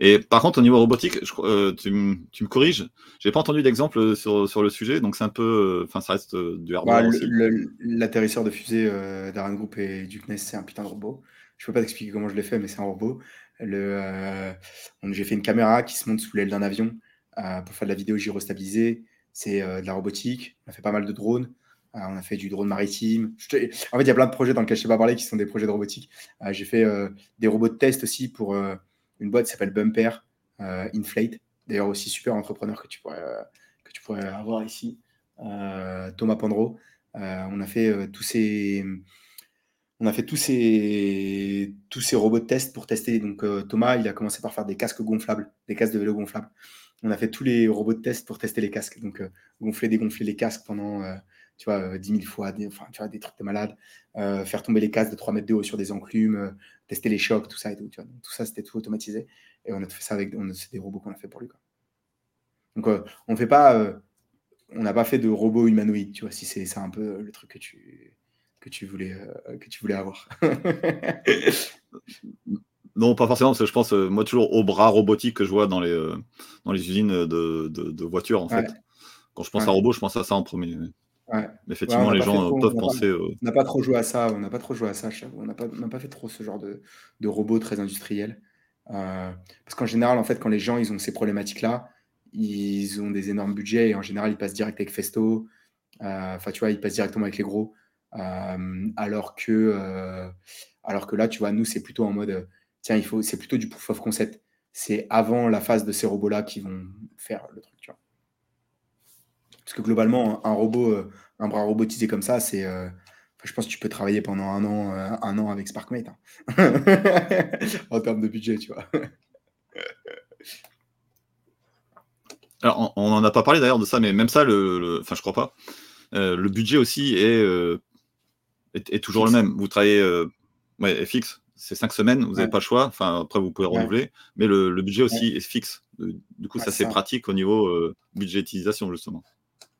Et par contre, au niveau robotique, je, tu, me corriges, j'ai pas entendu d'exemple sur, sur, le sujet, donc c'est un peu, enfin, ça reste du hardware. Bah, l'atterrisseur de fusée d'Ariane Group et du CNES, c'est un putain de robot. Je peux pas t'expliquer comment je l'ai fait, mais c'est un robot. j'ai fait une caméra qui se monte sous l'aile d'un avion pour faire de la vidéo gyrostabilisée. C'est euh, de la robotique. On a fait pas mal de drones. Euh, on a fait du drone maritime. En fait, il y a plein de projets dans lesquels je ne sais pas parler qui sont des projets de robotique. J'ai fait des robots de test aussi pour une boîte qui s'appelle Bumper Inflate. D'ailleurs, aussi super entrepreneur que tu pourrais, que tu pourrais avoir ici. Thomas Pandro. on a fait tous ces on a fait tous ces, tous ces robots de test pour tester. Donc Thomas, il a commencé par faire des casques gonflables, des casques de vélo gonflables on a fait tous les robots de test pour tester les casques. Donc, euh, gonfler, dégonfler les casques pendant, euh, tu vois, 10 euh, 000 fois, des, enfin, tu vois, des trucs de malade. faire tomber les casques de 3 mètres de haut sur des enclumes, tester les chocs, tout ça et tout. Ça, c'était tout automatisé. Et on a fait ça avec des robots qu'on a fait pour lui. Donc, on fait pas, on n'a pas fait de robots humanoïdes, tu vois, si c'est un peu le truc que tu, voulais, que tu voulais avoir. Non, pas forcément, parce que je pense, euh, moi, toujours au bras robotique que je vois dans les, euh, dans les usines de, de, voitures, en fait. Quand je pense à robot, je pense à ça en premier. Mais effectivement, les gens peuvent penser. on n'a pas trop joué à ça, on n'a pas trop joué à ça, on n'a pas, pas, fait trop ce genre de, de robots très industriels. Euh, parce qu'en général, en fait, quand les gens ils ont ces problématiques-là, ils ont des énormes budgets et en général, ils passent direct avec Festo. Enfin, tu vois, ils passent directement avec les gros. alors, que, alors que là, tu vois, nous, c'est plutôt en mode, tiens, il faut, c'est plutôt du proof of concept. C'est avant la phase de ces robots-là qui vont faire le truc, tu vois. Parce que globalement, un robot, un bras robotisé comme ça, c'est je pense que tu peux travailler pendant un an, euh, un an avec SparkMate. Hein. en termes de budget, tu vois. Alors, on n'en a pas parlé d'ailleurs de ça, mais même ça, le, enfin, je crois pas. Euh, le budget aussi est, euh, est, toujours le même. Vous travaillez ouais, fixe, c'est cinq semaines, vous n'avez pas le choix. Enfin, après, vous pouvez renouveler, mais le, budget aussi est fixe. Du coup, ça c'est pratique au niveau budgétisation, justement.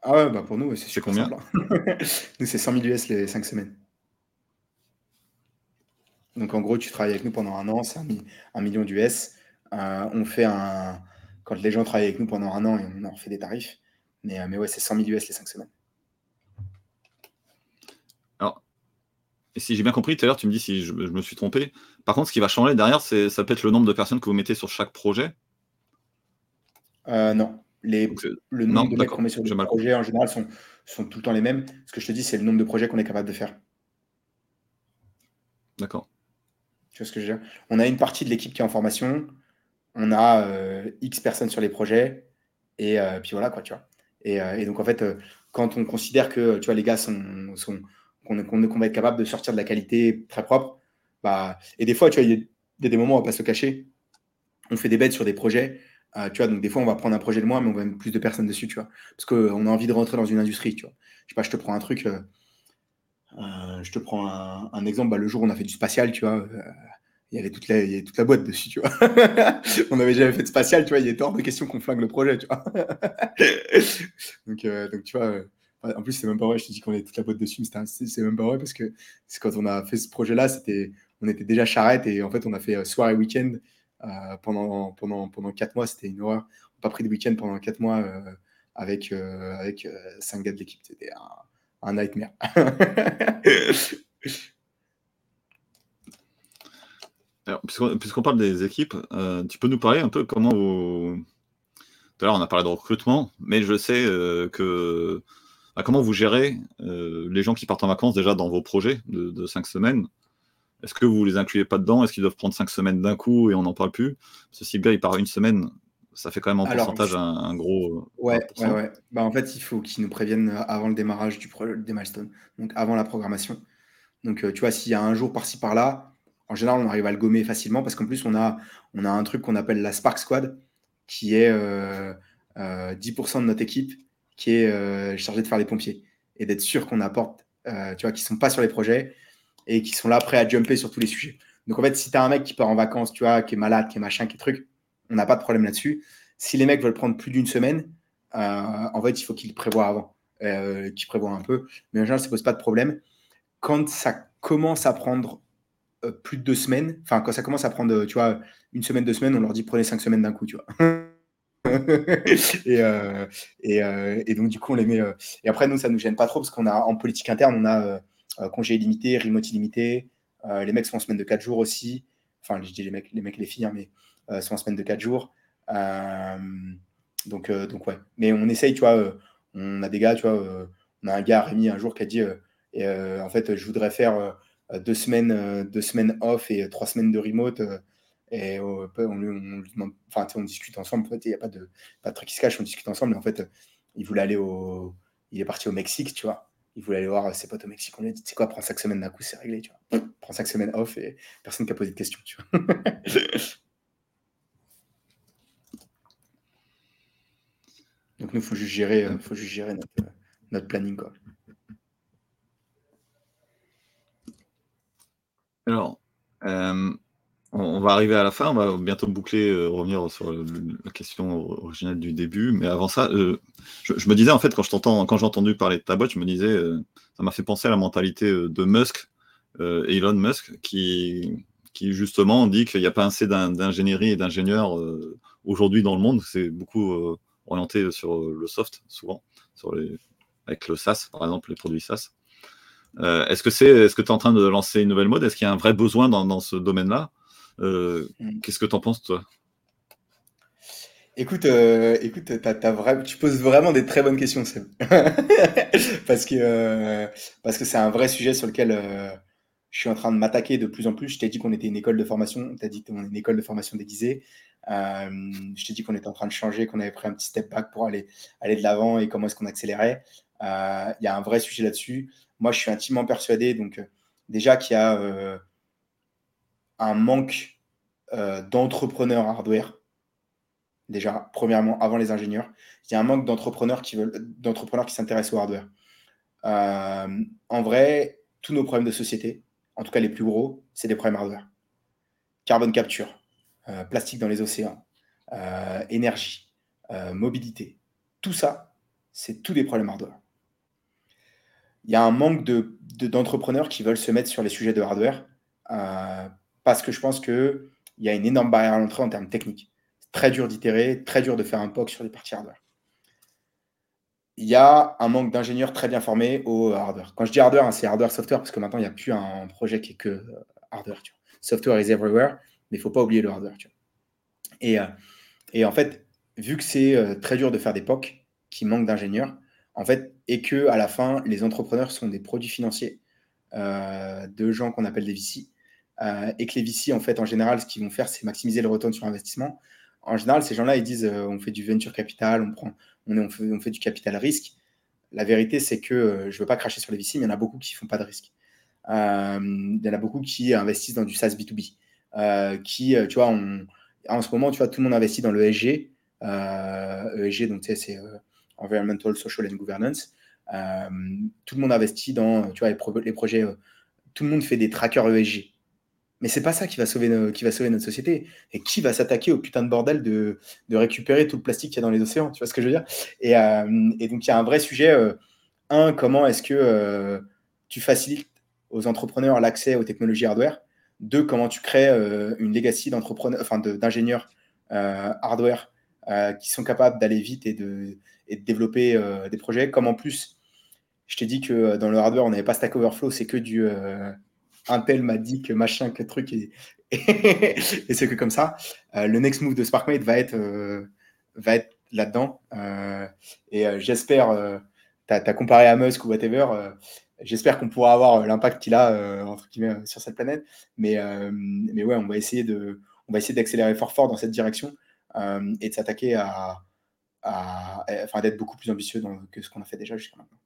Ah ouais, bah pour nous, c'est combien hein. Nous, c'est 100 000 US les 5 semaines. Donc en gros, tu travailles avec nous pendant un an, c'est un, million d'US. Euh, on fait un. Quand les gens travaillent avec nous pendant un an, on en fait des tarifs. Mais, euh, mais ouais, c'est 100 000 US les 5 semaines. Alors, et si j'ai bien compris, tout à l'heure, tu me dis si je, me suis trompé. Par contre, ce qui va changer derrière, c'est ça peut être le nombre de personnes que vous mettez sur chaque projet? Euh, Non le nombre de mecs qu'on met sur le projet en général sont, sont tout le temps les mêmes. Ce que je te dis, c'est le nombre de projets qu'on est capable de faire. D'accord. Tu vois ce que je veux dire? On a une partie de l'équipe qui est en formation, on a euh, X personnes sur les projets, et euh, puis voilà, quoi, tu vois. Et, euh, donc, en fait, quand on considère que, tu vois, les gars sont, sont qu'on va être capable de sortir de la qualité très propre, bah, et des fois, tu vois, il y, a des moments, on va pas se cacher, on fait des bêtes sur des projets, euh, tu vois, donc des fois, on va prendre un projet de moins, mais on va mettre plus de personnes dessus, tu vois. Parce qu'on a envie de rentrer dans une industrie, tu vois. Je sais pas, je te prends un truc. Euh, euh, je te prends un, exemple. Bah, le jour où on a fait du spatial, tu vois, il y avait toute la, toute la boîte dessus, tu vois. on n'avait jamais fait de spatial, tu vois. Il était hors de question qu'on flingue le projet, tu vois. donc, donc, tu vois. En plus, c'est même pas vrai, je te dis qu'on avait toute la boîte dessus, mais c'est même pas vrai parce que quand on a fait ce projet-là, c'était, on était déjà charrette et en fait, on a fait soir et week-end euh, pendant, pendant, pendant 4 mois, c'était une horreur. On n'a pas pris de week-end pendant 4 mois euh, avec, euh, avec 5 gars de l'équipe. C'était un, nightmare. puisqu'on parle des équipes, tu peux nous parler un peu comment vous. Tout à l'heure, on a parlé de recrutement, mais je sais que. Bah, comment vous gérez les gens qui partent en vacances déjà dans vos projets de, de 5 semaines? Est-ce que vous les incluez pas dedans? Est-ce qu'ils doivent prendre cinq semaines d'un coup et on n'en parle plus? Si le gars il part une semaine, ça fait quand même en pourcentage un, gros. Ouais, ouais, ouais. Bah, en fait, il faut qu'ils nous préviennent avant le démarrage du des milestones, donc avant la programmation. Donc, euh, tu vois, s'il y a un jour par-ci par-là, en général, on arrive à le gommer facilement parce qu'en plus, on a, on a un truc qu'on appelle la Spark Squad, qui est 10% euh, euh, de notre équipe qui est chargée de faire les pompiers et d'être sûr qu'on apporte, tu vois, qui sont pas sur les projets et qui sont là prêts à jumper sur tous les sujets. Donc en fait, si tu as un mec qui part en vacances, tu vois, qui est malade, qui est machin, qui est truc, on n'a pas de problème là-dessus. Si les mecs veulent prendre plus d'une semaine, euh, en fait, il faut qu'ils prévoient avant, euh, qu'ils prévoient un peu. Mais en général, ça ne pose pas de problème. Quand ça commence à prendre euh, plus de deux semaines, enfin, quand ça commence à prendre, tu vois, une semaine, deux semaines, on leur dit prenez cinq semaines d'un coup, tu vois. et, et, et, donc, du coup, on les met. et après, nous, ça nous gêne pas trop parce qu'on a en politique interne, on a euh, congé illimité, remote illimité. Euh, les mecs sont en semaine de 4 jours aussi. Enfin, je dis les mecs, les mecs, les filles, hein, mais euh, sont en semaine de 4 jours. donc, donc, ouais. Mais on essaye, tu vois, on a des gars, tu vois, on a un gars, Rémi, un jour qui a dit en fait, je voudrais faire deux, semaines, deux semaines off et trois semaines de remote. Et on, on, enfin, on discute ensemble. En fait, il n'y a pas de, pas de truc qui se cache, on discute ensemble. Mais en fait, il voulait aller au. Il est parti au Mexique, tu vois il voulait aller voir ses potes au Mexique. On lui a dit, tu sais quoi, prends cinq semaines d'un coup, c'est réglé, tu vois. Prends cinq semaines off et personne qui a posé de questions, tu vois. Donc nous, il faut juste gérer, euh, faut juste gérer notre, euh, notre planning, quoi. Alors, euh, on va arriver à la fin, on va bientôt boucler, euh, revenir sur la question originelle du début. Mais avant ça, euh, je, me disais en fait, quand j'ai entendu parler de ta boîte, je me disais, euh, ça m'a fait penser à la mentalité de Musk, Elon Musk, qui, justement dit qu'il n'y a pas assez d'ingénierie et d'ingénieurs aujourd'hui dans le monde. C'est beaucoup orienté sur le soft, souvent, sur les, avec le SaaS, par exemple, les produits SaaS. est-ce que c'est, est-ce tu es en train de lancer une nouvelle mode? Est-ce qu'il y a un vrai besoin dans ce domaine-là? Mm. Qu'est-ce que tu en penses, toi? Écoute, euh, écoute, tu poses vraiment des très bonnes questions, Seb. parce que euh, parce que c'est un vrai sujet sur lequel euh, je suis en train de m'attaquer de plus en plus. Je t'ai dit qu'on était une école de formation, tu as dit qu'on est une école de formation déguisée. je t'ai dit qu'on était en train de changer, qu'on avait pris un petit step back pour aller, aller de l'avant et comment est-ce qu'on accélérait. Il y a un vrai sujet là-dessus. Moi, je suis intimement persuadé, donc déjà qu'il y a un manque d'entrepreneurs hardware déjà, premièrement, avant les ingénieurs. Il y a un manque d'entrepreneurs qui veulent, d'entrepreneurs qui s'intéressent au hardware. Euh, en vrai, tous nos problèmes de société, en tout cas les plus gros, c'est des problèmes hardware. Carbone capture, euh, plastique dans les océans, euh, énergie, mobilité, tout ça, c'est tous des problèmes hardware. Il y a un manque de, d'entrepreneurs qui veulent se mettre sur les sujets de hardware parce que je pense qu'il y a une énorme barrière à l'entrée en termes techniques très dur d'itérer, très dur de faire un POC sur les parties hardware. Il y a un manque d'ingénieurs très bien formés au hardware. Quand je dis hardware, hein, c'est hardware software parce que maintenant il n'y a plus un projet qui est que euh, hardware. Software is everywhere, mais il ne faut pas oublier le hardware. Et, euh, et, en fait, vu que c'est euh, très dur de faire des POC qui manquent d'ingénieurs, en fait, et que à la fin, les entrepreneurs sont des produits financiers de gens qu'on appelle des VC, et que les VC, en fait, en général, ce qu'ils vont faire, c'est maximiser le retour sur investissement en général, ces gens-là, ils disent euh, on fait du venture capital, on, prend, on, fait, du capital risque. La vérité, c'est que euh, je ne veux pas cracher sur les VC, mais il y en a beaucoup qui ne font pas de risque. Euh, il y en a beaucoup qui investissent dans du SaaS B2B. qui, tu vois, en ce moment, tu vois, tout le monde investit dans le ESG. ESG, donc, c'est Environmental, Social and Governance. tout le monde investit dans, tu vois, les, les projets. tout le monde fait des trackers ESG. Mais c'est pas ça qui va sauver, qui va sauver notre société. Et qui va s'attaquer au putain de bordel de, de récupérer tout le plastique qu'il y a dans les océans Tu vois ce que je veux dire? Et, euh, et, donc, il y a un vrai sujet. Euh, un, comment est-ce que euh, tu facilites aux entrepreneurs l'accès aux technologies hardware? Deux, comment tu crées une legacy d'entrepreneurs, enfin d'ingénieurs hardware qui sont capables d'aller vite et de, et de développer des projets. Comme en plus, je t'ai dit que dans le hardware, on n'avait pas Stack Overflow, c'est que du un tel m'a dit que machin, que truc, et, c'est que comme ça. Euh, le next move de SparkMate va être, euh, va être là-dedans. Euh, et j'espère, tu as, comparé à Musk ou whatever, j'espère qu'on pourra avoir l'impact qu'il a entre guillemets, sur cette planète. Mais, mais ouais, on va essayer de, on va essayer d'accélérer fort fort dans cette direction et de s'attaquer à, à, enfin d'être beaucoup plus ambitieux dans, que ce qu'on a fait déjà jusqu'à maintenant.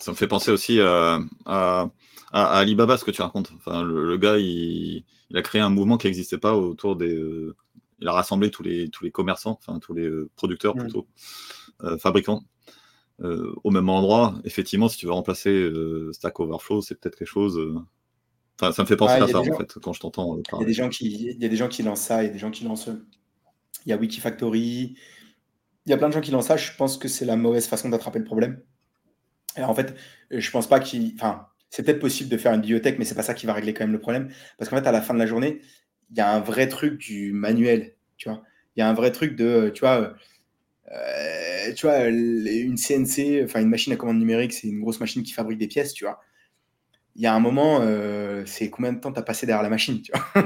Ça me fait penser aussi à, Alibaba, ce que tu racontes. Enfin, le, gars, il, a créé un mouvement qui n'existait pas autour des. Euh, il a rassemblé tous les, tous les commerçants, enfin tous les euh, producteurs mm. plutôt, euh, fabricants, au même endroit. Effectivement, si tu veux remplacer Stack Overflow, c'est peut-être quelque chose. Enfin, ça me fait penser à ça, en fait, quand je t'entends Il y, a des gens qui, il y a des gens qui lancent ça, il y a des gens qui lancent. Il y a Wikifactory. Il y a plein de gens qui lancent ça. Je pense que c'est la mauvaise façon d'attraper le problème. Et en fait, je pense pas qu'il. Enfin, c'est peut-être possible de faire une bibliothèque, mais c'est pas ça qui va régler quand même le problème. Parce qu'en fait, à la fin de la journée, il y a un vrai truc du manuel, tu vois. Il y a un vrai truc de, tu vois, euh, tu vois, une CNC, enfin une machine à commande numérique, c'est une grosse machine qui fabrique des pièces, tu vois. Il y a un moment, euh, c'est combien de temps tu as passé derrière la machine.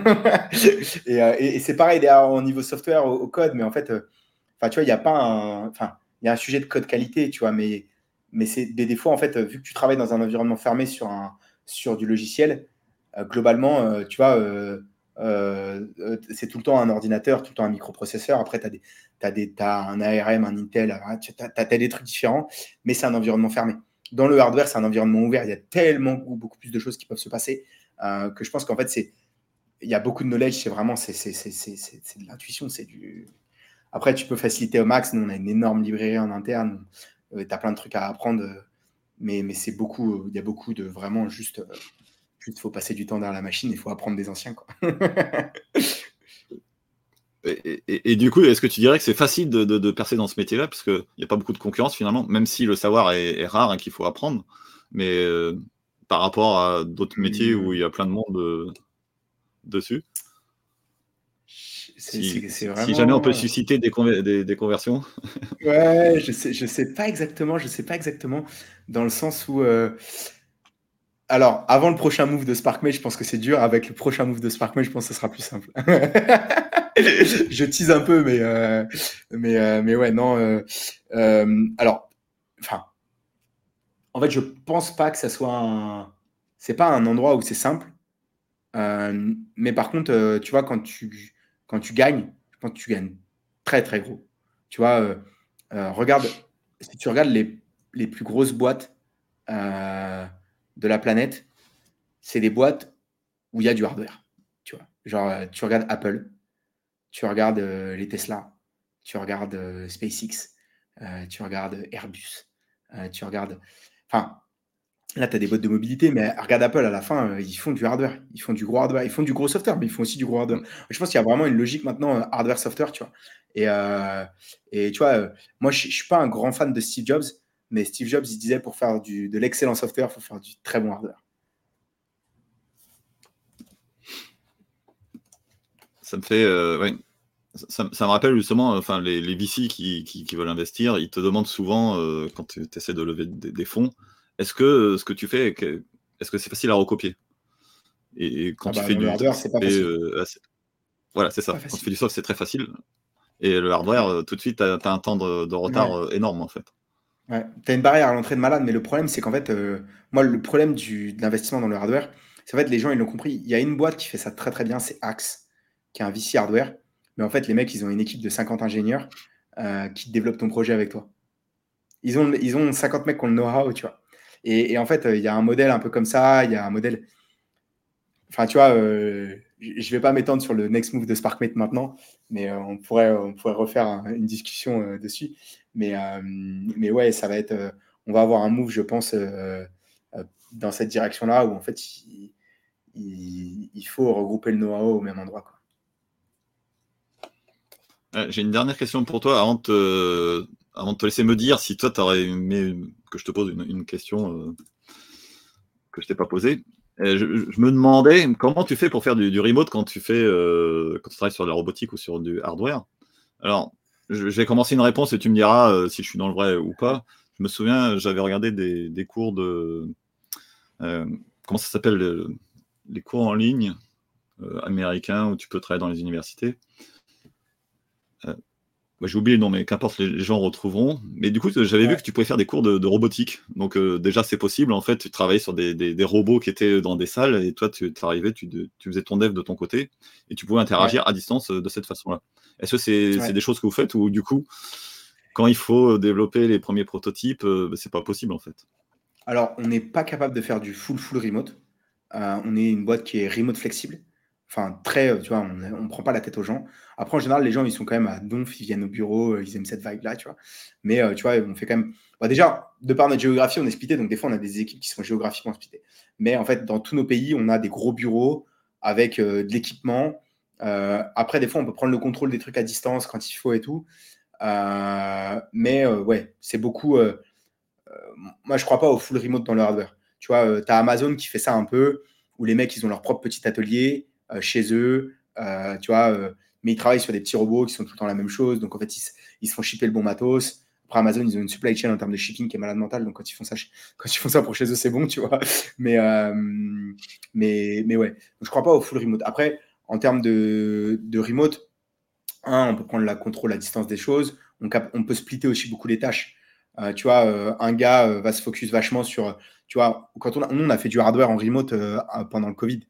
Euh, et, c'est pareil derrière au niveau software, au, code, mais en fait, enfin, tu vois, il n'y a pas un, enfin, il y a un sujet de code qualité, tu vois, mais mais c'est des, fois, en fait, vu que tu travailles dans un environnement fermé sur, un, sur du logiciel, euh, globalement, euh, tu vois, euh, c'est tout le temps un ordinateur, tout le temps un microprocesseur. Après, tu as, as, un ARM, un Intel, tu as, des trucs différents, mais c'est un environnement fermé. Dans le hardware, c'est un environnement ouvert. Il y a tellement beaucoup plus de choses qui peuvent se passer que je pense qu'en fait, c'est il y a beaucoup de knowledge. C'est vraiment c'est de l'intuition, c'est du. Après, tu peux faciliter au max. Nous, on a une énorme librairie en interne euh, tu as plein de trucs à apprendre, euh, mais, mais c'est beaucoup, euh, il y a beaucoup de vraiment juste, juste faut passer du temps derrière la machine, il faut apprendre des anciens. Quoi. et, du coup, est-ce que tu dirais que c'est facile de, percer dans ce métier-là, parce qu'il n'y a pas beaucoup de concurrence finalement, même si le savoir est, rare et qu'il faut apprendre, mais par rapport à d'autres métiers où il y a plein de monde dessus? Si, jamais on peut susciter des, des, conversions. Ouais, je sais, je sais pas exactement, je sais pas exactement, dans le sens où. Euh, alors, avant le prochain move de SparkMate, je pense que c'est dur. Avec le prochain move de SparkMate, je pense que ce sera plus simple. je tease un peu, mais, mais, mais ouais, non. alors, enfin, en fait, je pense pas que ça soit un. C'est pas un endroit où c'est simple. mais par contre, tu vois, quand tu, quand tu gagnes, je pense que tu gagnes très, très gros. Tu vois, regarde, si tu regardes les, les plus grosses boîtes de la planète, c'est des boîtes où il y a du hardware. Tu vois, genre, euh, tu regardes Apple, tu regardes euh, les Tesla, tu regardes euh, SpaceX, tu regardes Airbus, tu regardes. Enfin, là, tu as des boîtes de mobilité, mais regarde Apple à la fin, ils font du hardware, ils font du gros hardware, ils font du gros software, mais ils font aussi du gros hardware. Je pense qu'il y a vraiment une logique maintenant hardware-software, tu vois. Et, et tu vois, moi, je ne suis pas un grand fan de Steve Jobs, mais Steve Jobs, il disait pour faire du, de l'excellent software, il faut faire du très bon hardware. Ça me fait. Euh, ça, me rappelle justement enfin, les, les VC qui, qui, veulent investir. Ils te demandent souvent, euh, quand tu essaies de lever des, fonds, est-ce que euh, ce que tu fais, est-ce que c'est facile à recopier? Et, quand ah tu bah, fais du. hardware, c'est pas facile. voilà, c'est ça. Quand tu fais du soft, c'est très facile. Et le hardware, tout de suite, tu as, un temps de, retard énorme en fait. Ouais, tu as une barrière à l'entrée de malade, mais le problème, c'est qu'en fait, euh, moi, le problème du, de l'investissement dans le hardware, c'est en fait, les gens, ils l'ont compris. Il y a une boîte qui fait ça très très bien, c'est Axe, qui est un VC hardware. Mais en fait, les mecs, ils ont une équipe de 50 ingénieurs euh, qui développent ton projet avec toi. Ils ont, ils ont 50 mecs qui ont le know-how, tu vois. Et, en fait, il y a un modèle un peu comme ça, il y a un modèle. Enfin, tu vois, euh, je ne vais pas m'étendre sur le next move de SparkMate maintenant, mais on, pourrait, on pourrait refaire une discussion dessus. Mais, euh, mais ouais, ça va être. Euh, on va avoir un move, je pense, euh, dans cette direction-là où en fait, il, faut regrouper le know-how au même endroit. J'ai une dernière question pour toi avant de, te, avant de te laisser me dire si toi, tu aurais aimé que je te pose une, question que je t'ai pas posée. Je, me demandais comment tu fais pour faire du, remote quand tu fais quand tu travailles sur la robotique ou sur du hardware. Alors, je, vais commencer une réponse et tu me diras euh, si je suis dans le vrai ou pas. Je me souviens, j'avais regardé des, cours de. Euh, comment ça s'appelle Les cours en ligne euh, américains où tu peux travailler dans les universités. Bah, j'ai oublié le nom, mais qu'importe, les, gens retrouveront. Mais du coup, j'avais vu que tu pouvais faire des cours de, robotique. Donc, déjà, c'est possible. En fait, tu travaillais sur des, robots qui étaient dans des salles et toi, tu arrivais, tu, tu, faisais ton dev de ton côté et tu pouvais interagir à distance de cette façon-là. Est-ce que c'est des choses que vous faites ou du coup, quand il faut développer les premiers prototypes, euh, bah, c'est pas possible en fait? Alors, on n'est pas capable de faire du full full remote. Euh, on est une boîte qui est remote flexible. Enfin, très, tu vois, on ne prend pas la tête aux gens. Après, en général, les gens, ils sont quand même à Donf, ils viennent au bureau, euh, ils aiment cette vibe-là, tu vois. Mais, tu vois, on fait quand même. Bah, déjà, de par notre géographie, on est splitté, donc des fois, on a des équipes qui sont géographiquement splittées. Mais en fait, dans tous nos pays, on a des gros bureaux avec de l'équipement, euh, après, des fois, on peut prendre le contrôle des trucs à distance quand il faut et tout. Euh, mais euh, ouais, c'est beaucoup. moi, je crois pas au full remote dans le hardware. Tu vois, tu as Amazon qui fait ça un peu, où les mecs, ils ont leur propre petit atelier chez eux. tu vois, mais ils travaillent sur des petits robots qui sont tout le temps la même chose. Donc, en fait, ils, se font shipper le bon matos. Après, Amazon, ils ont une supply chain en termes de shipping qui est malade mental. Donc, quand ils font ça, quand ils font ça pour chez eux, c'est bon, tu vois. Mais, mais, mais ouais, je crois pas au full remote. Après, en termes de, remote, on peut prendre la contrôle à distance des choses. On, on peut splitter aussi beaucoup les tâches. Euh, tu vois, euh, un gars euh, va se focus vachement sur, tu vois, quand on on a fait du hardware en remote pendant le Covid.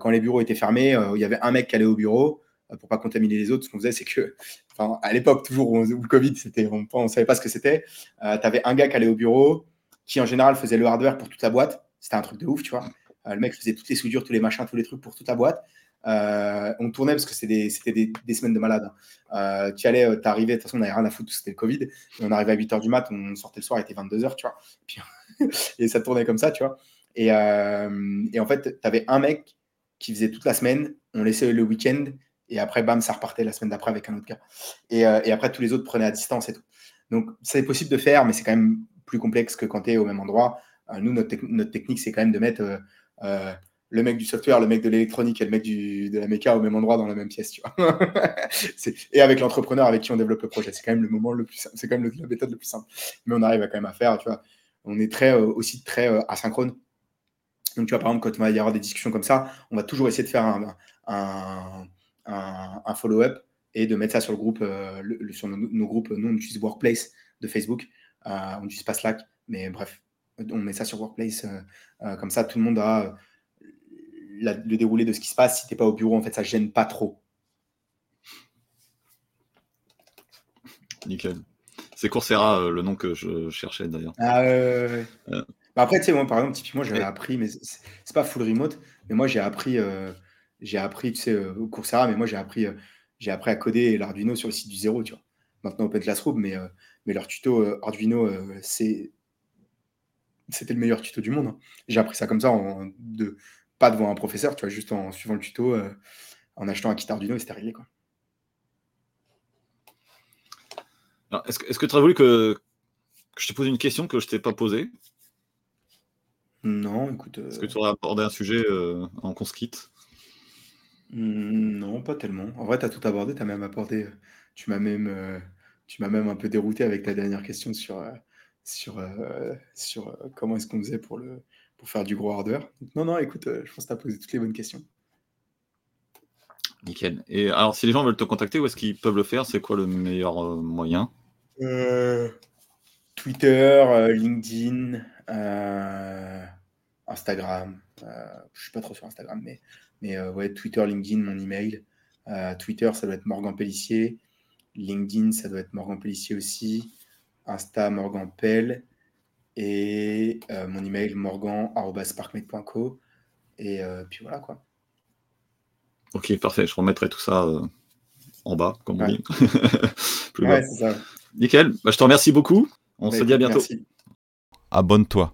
Quand les bureaux étaient fermés, il y avait un mec qui allait au bureau pour pas contaminer les autres. Ce qu'on faisait, c'est que, enfin, à l'époque, toujours où, le Covid, c'était, on ne savait pas ce que c'était. tu avais un gars qui allait au bureau, qui en général faisait le hardware pour toute la boîte. C'était un truc de ouf, tu vois. le mec faisait toutes les soudures, tous les machins, tous les trucs pour toute la boîte. Euh, on tournait parce que c'était des, semaines de malade. Hein. Euh, tu allais, euh, t'arrivais, de toute façon, on n'avait rien à foutre, c'était le Covid. Et on arrivait à 8h du mat, on sortait le soir, il était 22h, tu vois. et ça tournait comme ça, tu vois. Et, en fait, tu avais un mec qui faisait toute la semaine, on laissait le week-end, et après, bam, ça repartait la semaine d'après avec un autre gars. Et, après, tous les autres prenaient à distance et tout. Donc, c'est possible de faire, mais c'est quand même plus complexe que quand tu es au même endroit. nous, notre, technique, c'est quand même de mettre le mec du software, le mec de l'électronique et le mec de la méca au même endroit dans la même pièce, et avec l'entrepreneur avec qui on développe le projet. C'est quand même le moment le plus simple. C'est quand même la méthode le plus simple. Mais on arrive quand même à faire, tu vois. On est très, euh, aussi très euh, asynchrone. Donc, tu vois, par exemple, quand il va y avoir des discussions comme ça, on va toujours essayer de faire un, un, follow-up et de mettre ça sur le groupe, sur nos, groupes. Nous, on utilise Workplace de Facebook, on n'utilise pas Slack, mais bref, on met ça sur Workplace. comme ça, tout le monde a le déroulé de ce qui se passe. Si tu n'es pas au bureau, en fait, ça gêne pas trop. Nickel. C'est Coursera, euh, le nom que je cherchais d'ailleurs. Ah ouais, bah, après, tu sais, moi, par exemple, typiquement, j'avais appris, mais c'est pas full remote, mais moi, j'ai appris, euh, j'ai appris, tu sais, euh, au Coursera, mais moi, j'ai appris, j'ai appris à coder l'Arduino sur le site du zéro, tu vois. Maintenant, Open Classroom, mais, mais leur tuto Arduino, c'est c'était le meilleur tuto du monde. Hein. J'ai appris ça comme ça, en, de, pas devant un professeur, tu vois, juste en suivant le tuto, en achetant un kit Arduino, et c'était réglé, quoi. Est-ce que tu aurais voulu que, je te pose une question que je ne t'ai pas posée? Non, écoute. Est-ce que tu aurais abordé un sujet euh, en qu'on se quitte? Hmm, Non, pas tellement. En vrai, tu as tout abordé, tu as même abordé. Tu m'as même, euh, tu m'as même un peu dérouté avec ta dernière question sur, euh, sur, sur comment est-ce qu'on faisait pour, le, pour faire du gros hardware. non, non, écoute, je pense que tu as posé toutes les bonnes questions. Nickel. Et alors, si les gens veulent te contacter, où est-ce qu'ils peuvent le faire? C'est quoi le meilleur moyen? Euh, Twitter, euh, LinkedIn, euh, Instagram. je suis pas trop sur Instagram, mais, mais ouais, Twitter, LinkedIn, mon email. Twitter, ça doit être Morgan Pellissier. LinkedIn, ça doit être Morgan Pellissier aussi. Insta, Morgan Pell. Et mon email, morgan.sparkmate.co. Et puis voilà quoi. Ok, parfait. Je remettrai tout ça en bas, comme on dit. ouais, c'est ça. Nickel. Bah, je te remercie beaucoup. On bah, se dit à bientôt. Abonne-toi.